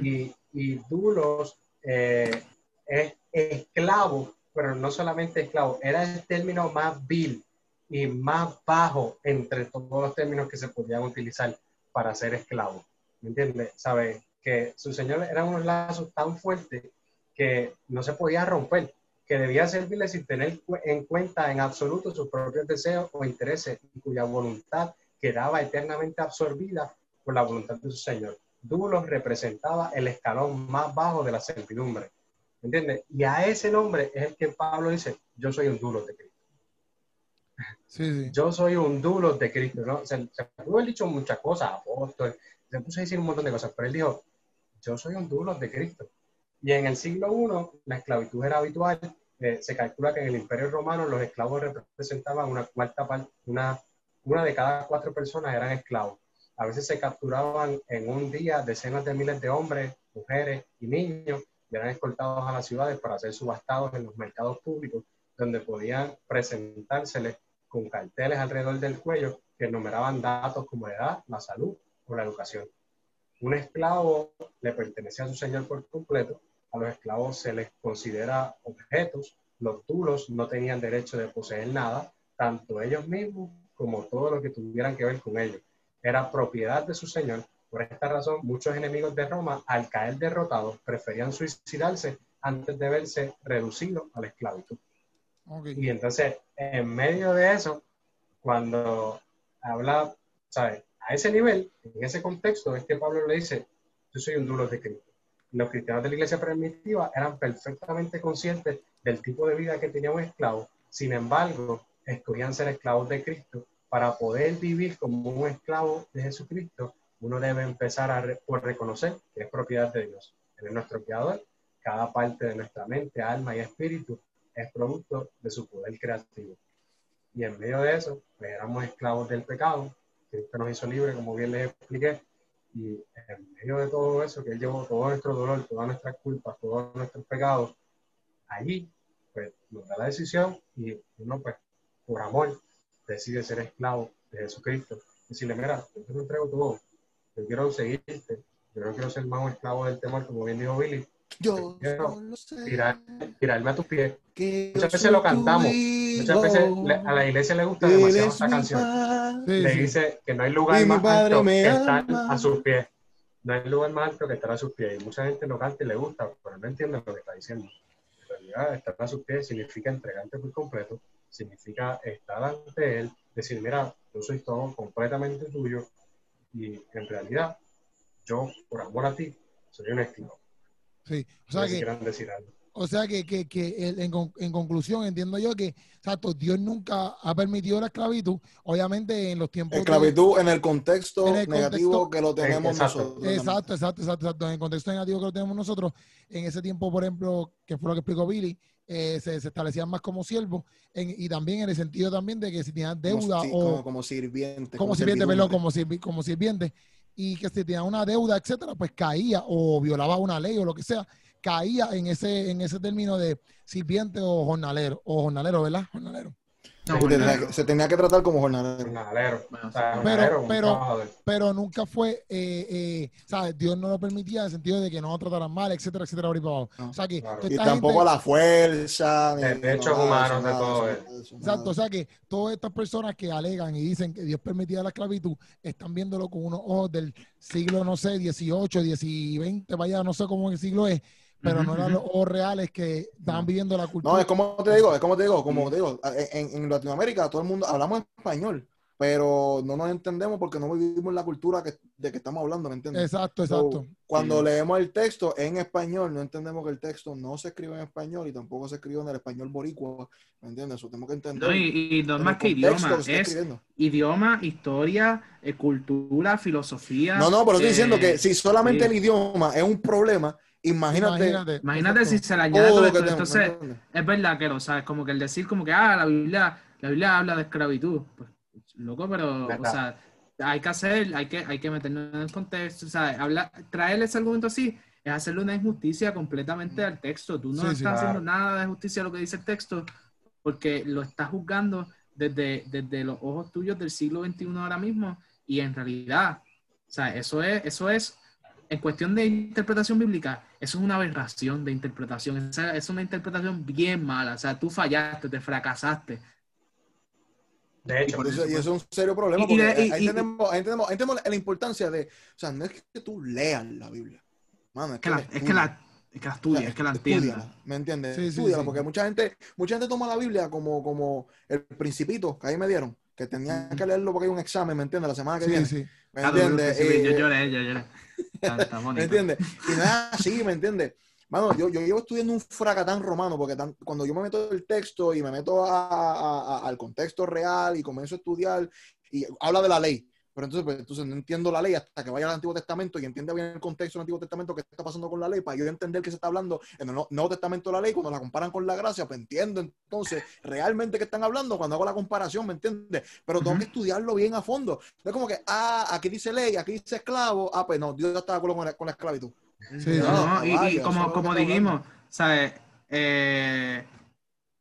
Y, y dulos eh, es esclavo, pero no solamente esclavo, era el término más vil y más bajo entre todos los términos que se podían utilizar para ser esclavo. ¿Me entiendes? ¿Sabes? Que su señor eran unos lazos tan fuertes que no se podía romper, que debía servirle sin tener en cuenta en absoluto sus propios deseos o intereses, y cuya voluntad quedaba eternamente absorbida por la voluntad de su Señor. Dulos representaba el escalón más bajo de la servidumbre. ¿Me entiendes? Y a ese nombre es el que Pablo dice, yo soy un dulo de Cristo. Sí, sí. Yo soy un dulo de Cristo. ¿no? Se, se pudo haber dicho muchas cosas, apóstol, se puso a decir un montón de cosas, pero él dijo, yo soy un dulo de Cristo. Y en el siglo I, la esclavitud era habitual. Eh, se calcula que en el Imperio Romano los esclavos representaban una cuarta una, una de cada cuatro personas eran esclavos. A veces se capturaban en un día decenas de miles de hombres, mujeres y niños y eran escoltados a las ciudades para ser subastados en los mercados públicos, donde podían presentárseles con carteles alrededor del cuello que enumeraban datos como edad, la salud o la educación. Un esclavo le pertenece a su señor por completo, a los esclavos se les considera objetos, los duros no tenían derecho de poseer nada, tanto ellos mismos como todo lo que tuvieran que ver con ellos. Era propiedad de su señor. Por esta razón, muchos enemigos de Roma, al caer derrotados, preferían suicidarse antes de verse reducidos a la esclavitud. Y entonces, en medio de eso, cuando habla, ¿sabes? A ese nivel, en ese contexto, es que Pablo le dice, yo soy un duro de Cristo. Los cristianos de la iglesia primitiva eran perfectamente conscientes del tipo de vida que tenía un esclavo, sin embargo, escogían ser esclavos de Cristo. Para poder vivir como un esclavo de Jesucristo, uno debe empezar a por reconocer que es propiedad de Dios. Él es nuestro creador, cada parte de nuestra mente, alma y espíritu es producto de su poder creativo. Y en medio de eso, pues éramos esclavos del pecado. Cristo nos hizo libres, como bien les expliqué. Y en medio de todo eso, que Él llevó todo nuestro dolor, todas nuestras culpas, todos nuestros pecados, allí, pues nos da la decisión y uno, pues, por amor, decide ser esclavo de Jesucristo. Decirle, mira, yo te lo entrego todo. Yo quiero seguirte. Yo no quiero ser más un esclavo del temor, como bien dijo Billy. Yo Quiero solo sé tirar- tirarme a tus pies. Muchas veces lo cantamos. Muchas veces a la iglesia le gusta demasiado esta canción. Sí, Le dice que no hay lugar más alto que estar ama. a sus pies. No hay lugar más alto que estar a sus pies. Y mucha gente lo canta y le gusta, pero no entiende lo que está diciendo. En realidad, estar a sus pies significa entregarte por completo, significa estar ante Él, decir, mira, yo soy todo completamente tuyo y en realidad yo, por amor a ti, soy un esclavo. Sí. O No sea que, decir algo. O sea que, que, que el- en, con- en conclusión entiendo yo que, exacto, Dios nunca ha permitido la esclavitud. Obviamente en los tiempos de- Esclavitud en el contexto En el negativo contexto- que lo tenemos Exacto. nosotros. Exacto, exacto, exacto, exacto. En el contexto negativo que lo tenemos nosotros, en ese tiempo, por ejemplo, que fue lo que explicó Billy, eh, se, se establecían más como siervos en- y también en el sentido también de que si tenían deuda como, o como, como sirviente. como sirviente, perdón, como, sirvi- como sirviente, y que si tenía una deuda, etcétera, pues caía o violaba una ley o lo que sea, caía en ese, en ese término de sirviente o jornalero, o jornalero, ¿verdad? Jornalero. No, se, tenía que, se tenía que tratar como jornalero. Jornalero. Bueno, O sea, Pero- pero-. Pero nunca fue, eh, eh, ¿sabes? Dios no lo permitía en el sentido de que no lo trataran mal, etcétera, etcétera. No. O sea que Claro. Y tampoco gente- a la fuerza. ni- De- de ni derechos nada humanos, de todo eso, eso. nada eso, Exacto, o sea que todas estas personas que alegan y dicen que Dios permitía la esclavitud están viéndolo con unos ojos del siglo, no sé, 18, 10, 20, vaya, no sé cómo el siglo es, pero no eran los ojos reales que estaban viviendo la cultura. No, es como te digo, es como te digo, como te digo, en, en Latinoamérica todo el mundo hablamos español, pero no nos entendemos porque no vivimos la cultura que, de que estamos hablando, ¿me entiendes? Exacto, So, exacto. cuando Sí. leemos el texto en español, no entendemos que el texto no se escribe en español y tampoco se escribe en el español boricua, ¿me entiendes? Eso tenemos que entender. No, y, y no más que idioma, es idioma, historia, eh, cultura, filosofía. No, no, pero estoy eh, diciendo que si solamente sí. el idioma es un problema, imagínate, Imagínate. Imagínate si se le añade todo todo lo esto. que tenemos, ¿me Entonces, es verdad que lo sabes, como que el decir como que, ah, la Biblia, la Biblia habla de esclavitud. Pues, loco, pero, o sea, hay que hacer, hay que, hay que meternos en el contexto, o sea, habla, traer ese argumento así es hacerle una injusticia completamente al texto. Tú no Sí, sí, estás haciendo claro. nada de justicia a lo que dice el texto porque lo estás juzgando desde, desde los ojos tuyos del siglo XXI ahora mismo y en realidad, o sea, eso es, eso es en cuestión de interpretación bíblica, eso es una aberración de interpretación. Esa- es una interpretación bien mala. O sea, tú fallaste, te fracasaste. De Y, hecho, por eso, y eso es un serio problema, y porque y- ahí, y- tenemos, ahí, tenemos, ahí tenemos la importancia de, o sea, no es que tú leas la Biblia, mano, es Es que, que la, la es que la, es que la estudia, es que la entienda. ¿me entiendes? Sí, sí, Estúdiala, sí. porque mucha gente, mucha gente toma la Biblia como, como el principito que ahí me dieron, que tenían que leerlo porque hay un examen, ¿me entiendes? La semana que Sí, viene, sí. ¿Me entiendes? sí, sí, yo lloré, yo lloré. Está-. ¿Me entiendes? Y no es así, ¿me entiendes? Mano, yo, yo llevo estudiando un fracatán romano porque tan- cuando yo me meto el texto y me meto a- a- a- al contexto real y comienzo a estudiar y habla de la ley, Pero entonces, pues, entonces no entiendo la ley hasta que vaya al Antiguo Testamento y entienda bien el contexto del Antiguo Testamento, qué está pasando con la ley, para yo entender que se está hablando en el Nu- Nuevo Testamento de la ley, cuando la comparan con la gracia, pues entiendo entonces realmente qué están hablando cuando hago la comparación, ¿me entiendes? Pero tengo que estudiarlo bien a fondo. No es como que, ah, aquí dice ley, aquí dice esclavo, ah, pues no, Dios está de acuerdo con la, con la esclavitud. Sí, No, no, y, vaya, como, como que dijimos, ¿sabes? Eh,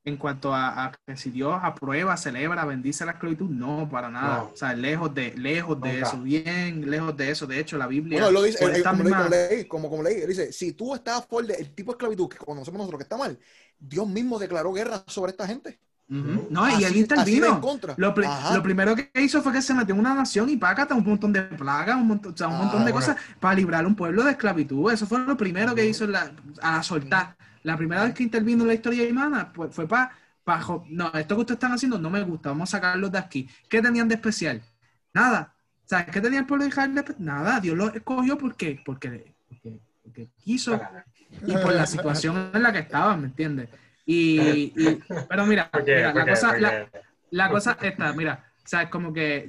en cuanto a, a que si Dios aprueba, celebra, bendice la esclavitud, no, para nada. No. O sea, lejos de, lejos de Nunca. eso, bien lejos de eso. De hecho, la Biblia. Bueno, él lo dice, él- él- como, lo- como misma- como, como leí, él dice, si tú estás a favor del tipo de esclavitud que conocemos nosotros que está mal, Dios mismo declaró guerra sobre esta gente. Ujú. No, y Así- él de en intervino. Lo, lo primero que hizo fue que se metió en una nación y págata un montón de plagas, un montón, o sea, un Ah, montón de bueno. cosas para librar a un pueblo de esclavitud. Eso fue lo primero que hizo la- a soltar. La primera vez que intervino en la historia humana pues, fue para, no, esto que ustedes están haciendo no me gusta, vamos a sacarlos de aquí. ¿Qué tenían de especial? Nada. ¿Sabes qué tenía el pueblo de Israel? de espe- Nada, Dios lo escogió porque, porque, porque, porque quiso y por la situación en la que estaban, ¿me entiendes? Y, y- pero mira, mira, la cosa, la- porque- la cosa está, mira, o sea, como que,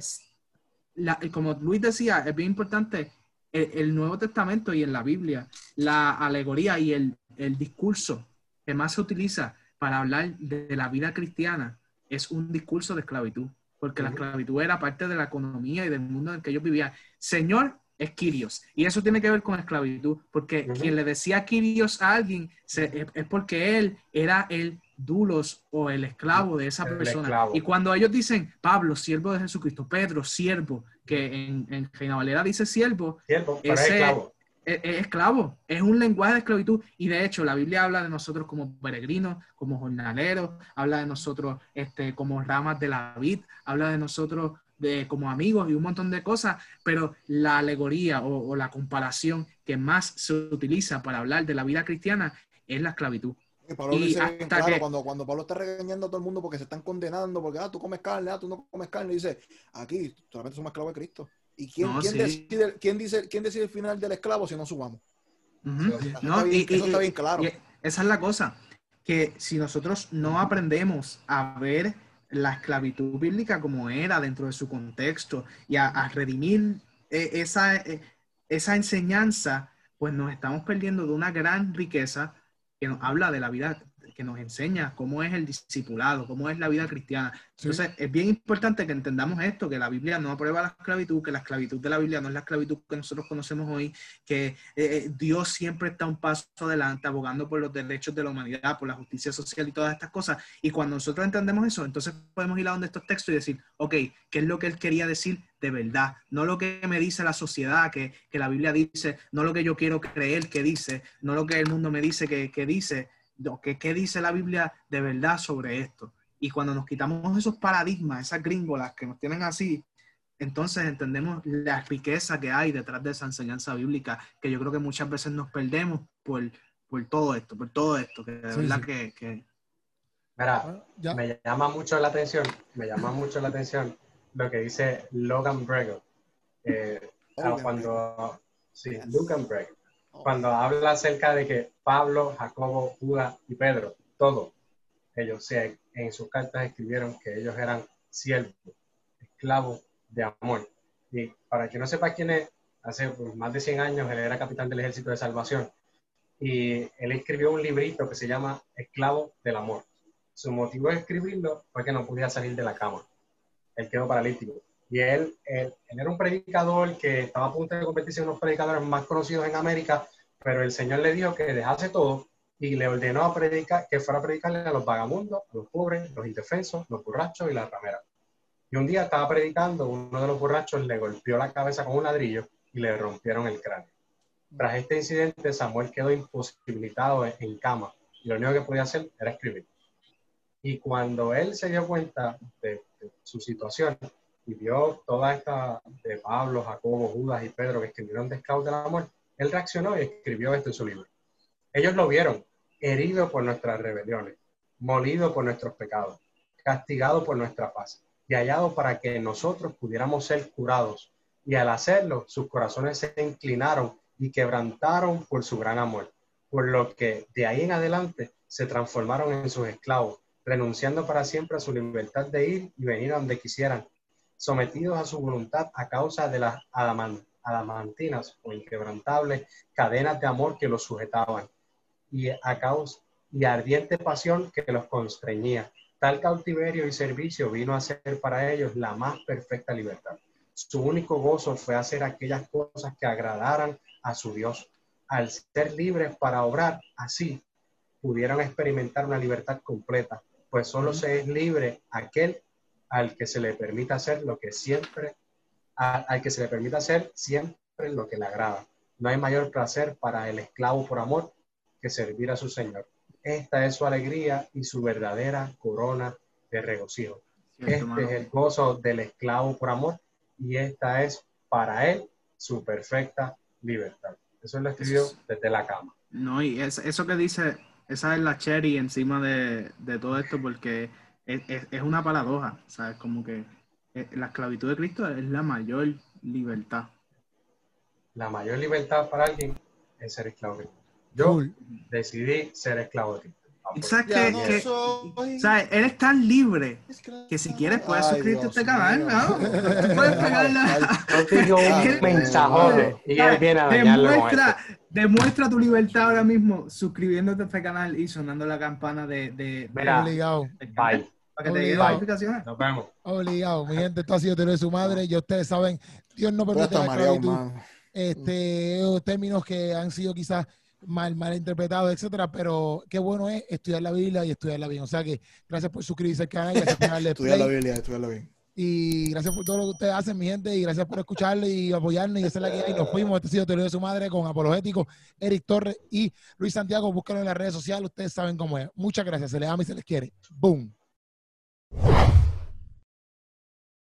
la- como Luis decía, es bien importante el, el Nuevo Testamento y en la Biblia, la alegoría y el, el discurso que más se utiliza para hablar de, la vida cristiana es un discurso de esclavitud, porque la esclavitud era parte de la economía y del mundo en el que ellos vivían. Señor es Kyrios, y eso tiene que ver con esclavitud, porque quien le decía Kyrios a alguien se- es, es porque él era el dulos o el esclavo de esa El persona. esclavo. Y cuando ellos dicen Pablo, siervo de Jesucristo, Pedro, siervo, que en, en Reina Valera dice siervo, Siervo, Ese- esclavo. Es, es esclavo, es un lenguaje de esclavitud y de hecho la Biblia habla de nosotros como peregrinos, como jornaleros, habla de nosotros este, como ramas de la vid, habla de nosotros de, como amigos y un montón de cosas, pero la alegoría o, o la comparación que más se utiliza para hablar de la vida cristiana es la esclavitud. Y Pablo Y lo dice bien hasta claro que- cuando, cuando Pablo está regañando a todo el mundo porque se están condenando, porque ah, tú comes carne, ah, tú no comes carne, dice, aquí solamente somos esclavos de Cristo. ¿Y quién, No, quién, sí. decide, quién, dice, quién decide el final del esclavo si no subamos? No, está, bien, y- eso está bien claro. Y esa es la cosa, que si nosotros no aprendemos a ver la esclavitud bíblica como era dentro de su contexto y a, a redimir eh, esa, eh, esa enseñanza, pues nos estamos perdiendo de una gran riqueza que nos habla de la vida, que nos enseña cómo es el discipulado, cómo es la vida cristiana. Sí. Entonces, es bien importante que entendamos esto, que la Biblia no aprueba la esclavitud, que la esclavitud de la Biblia no es la esclavitud que nosotros conocemos hoy, que eh, eh, Dios siempre está un paso adelante abogando por los derechos de la humanidad, por la justicia social y todas estas cosas. Y cuando nosotros entendemos eso, entonces podemos ir a donde estos textos y decir, ok, ¿qué es lo que él quería decir de verdad? No lo que me dice la sociedad, que, que la Biblia dice, no lo que yo quiero creer que dice, no lo que el mundo me dice que, que dice, que, ¿qué dice la Biblia de verdad sobre esto? Y cuando nos quitamos esos paradigmas, esas gringolas que nos tienen así, entonces entendemos la riqueza que hay detrás de esa enseñanza bíblica, que yo creo que muchas veces nos perdemos por, por todo esto, por todo esto, que de Sí, verdad sí. que, que- Mira, ya. me llama mucho la atención, me llama mucho la atención lo que dice Logan Bregel. Eh, cuando, sí, Yes. Logan Bregel. Cuando habla acerca de que Pablo, Jacobo, Judas y Pedro, todos ellos se- en sus cartas escribieron que ellos eran siervos, esclavos de amor. Y para que no sepa quién es, hace pues, más de 100 años él era capitán del ejército de salvación. Y él escribió un librito que se llama Esclavo del Amor. Su motivo de escribirlo fue que no podía salir de la cama. Él quedó paralítico. Y él, él, él era un predicador que estaba a punto de convertirse en de los predicadores más conocidos en América, pero el Señor le dijo que dejase todo y le ordenó a predicar, que fuera a predicarle a los vagabundos, a los pobres, los indefensos, los borrachos y las rameras. Y un día estaba predicando, uno de los borrachos le golpeó la cabeza con un ladrillo y le rompieron el cráneo. Tras este incidente, Samuel quedó imposibilitado en, cama y lo único que podía hacer era escribir. Y cuando él se dio cuenta de su situación y vio toda esta de Pablo, Jacobo, Judas y Pedro que escribieron de Scout del Amor, él reaccionó y escribió esto en su libro. Ellos lo vieron, herido por nuestras rebeliones, molido por nuestros pecados, castigado por nuestra paz y hallado para que nosotros pudiéramos ser curados. Y al hacerlo, sus corazones se inclinaron y quebrantaron por su gran amor, por lo que de ahí en adelante se transformaron en sus esclavos, renunciando para siempre a su libertad de ir y venir donde quisieran, sometidos a su voluntad a causa de las adaman- adamantinas o inquebrantables cadenas de amor que los sujetaban y a causa y ardiente pasión que los constreñía. Tal cautiverio y servicio vino a ser para ellos la más perfecta libertad. Su único gozo fue hacer aquellas cosas que agradaran a su Dios. Al ser libres para obrar así, pudieron experimentar una libertad completa, pues solo se es libre aquel al que se le permita hacer lo que siempre, a- al que se le permita hacer siempre lo que le agrada. No hay mayor placer para el esclavo por amor que servir a su Señor. Esta es su alegría y su verdadera corona de regocijo. Este mano. es el gozo del esclavo por amor y esta es para él su perfecta libertad. Eso lo escribió desde la cama. No, y es- eso que dice, esa es la cherry encima de, de todo esto, porque es, es- es una paradoja, ¿sabes? Como que eh, la esclavitud de Cristo es la mayor libertad. La mayor libertad para alguien es ser esclavo de Cristo. Yo Cool. decidí ser esclavo de Cristo. Y pues, sabes Ya que, no que- soy ¿sabes? Eres tan libre que si quieres puedes Ay, suscribirte a este canal. ¿no? Tú puedes pegarla. Yo te digo un mensajote y él viene a dañarlo con Demuestra, tu libertad ahora mismo suscribiéndote a este canal y sonando la campana de, de, Mira, Obligado. Bye. para que te lleguen Obligado. notificaciones. Nos vemos. Obligado. Mi gente, esto ha sido de su madre. Ya ustedes saben, Dios no permite la esclavitud. este, términos que han sido quizás mal, mal interpretados, etcétera, pero qué bueno es estudiar la Biblia y estudiarla bien. O sea que gracias por suscribirse al canal, gracias por darle Estudiar la Biblia, estudiarla bien. y gracias por todo lo que ustedes hacen, mi gente, y gracias por escucharle y apoyarnos, y esa es la que hay. Nos fuimos, este ha sido Teoría de su Madre con Apologético, Eric Torres y Luis Santiago. Búsquenlo en las redes sociales, ustedes saben cómo es. Muchas gracias, se les ama y se les quiere. Boom.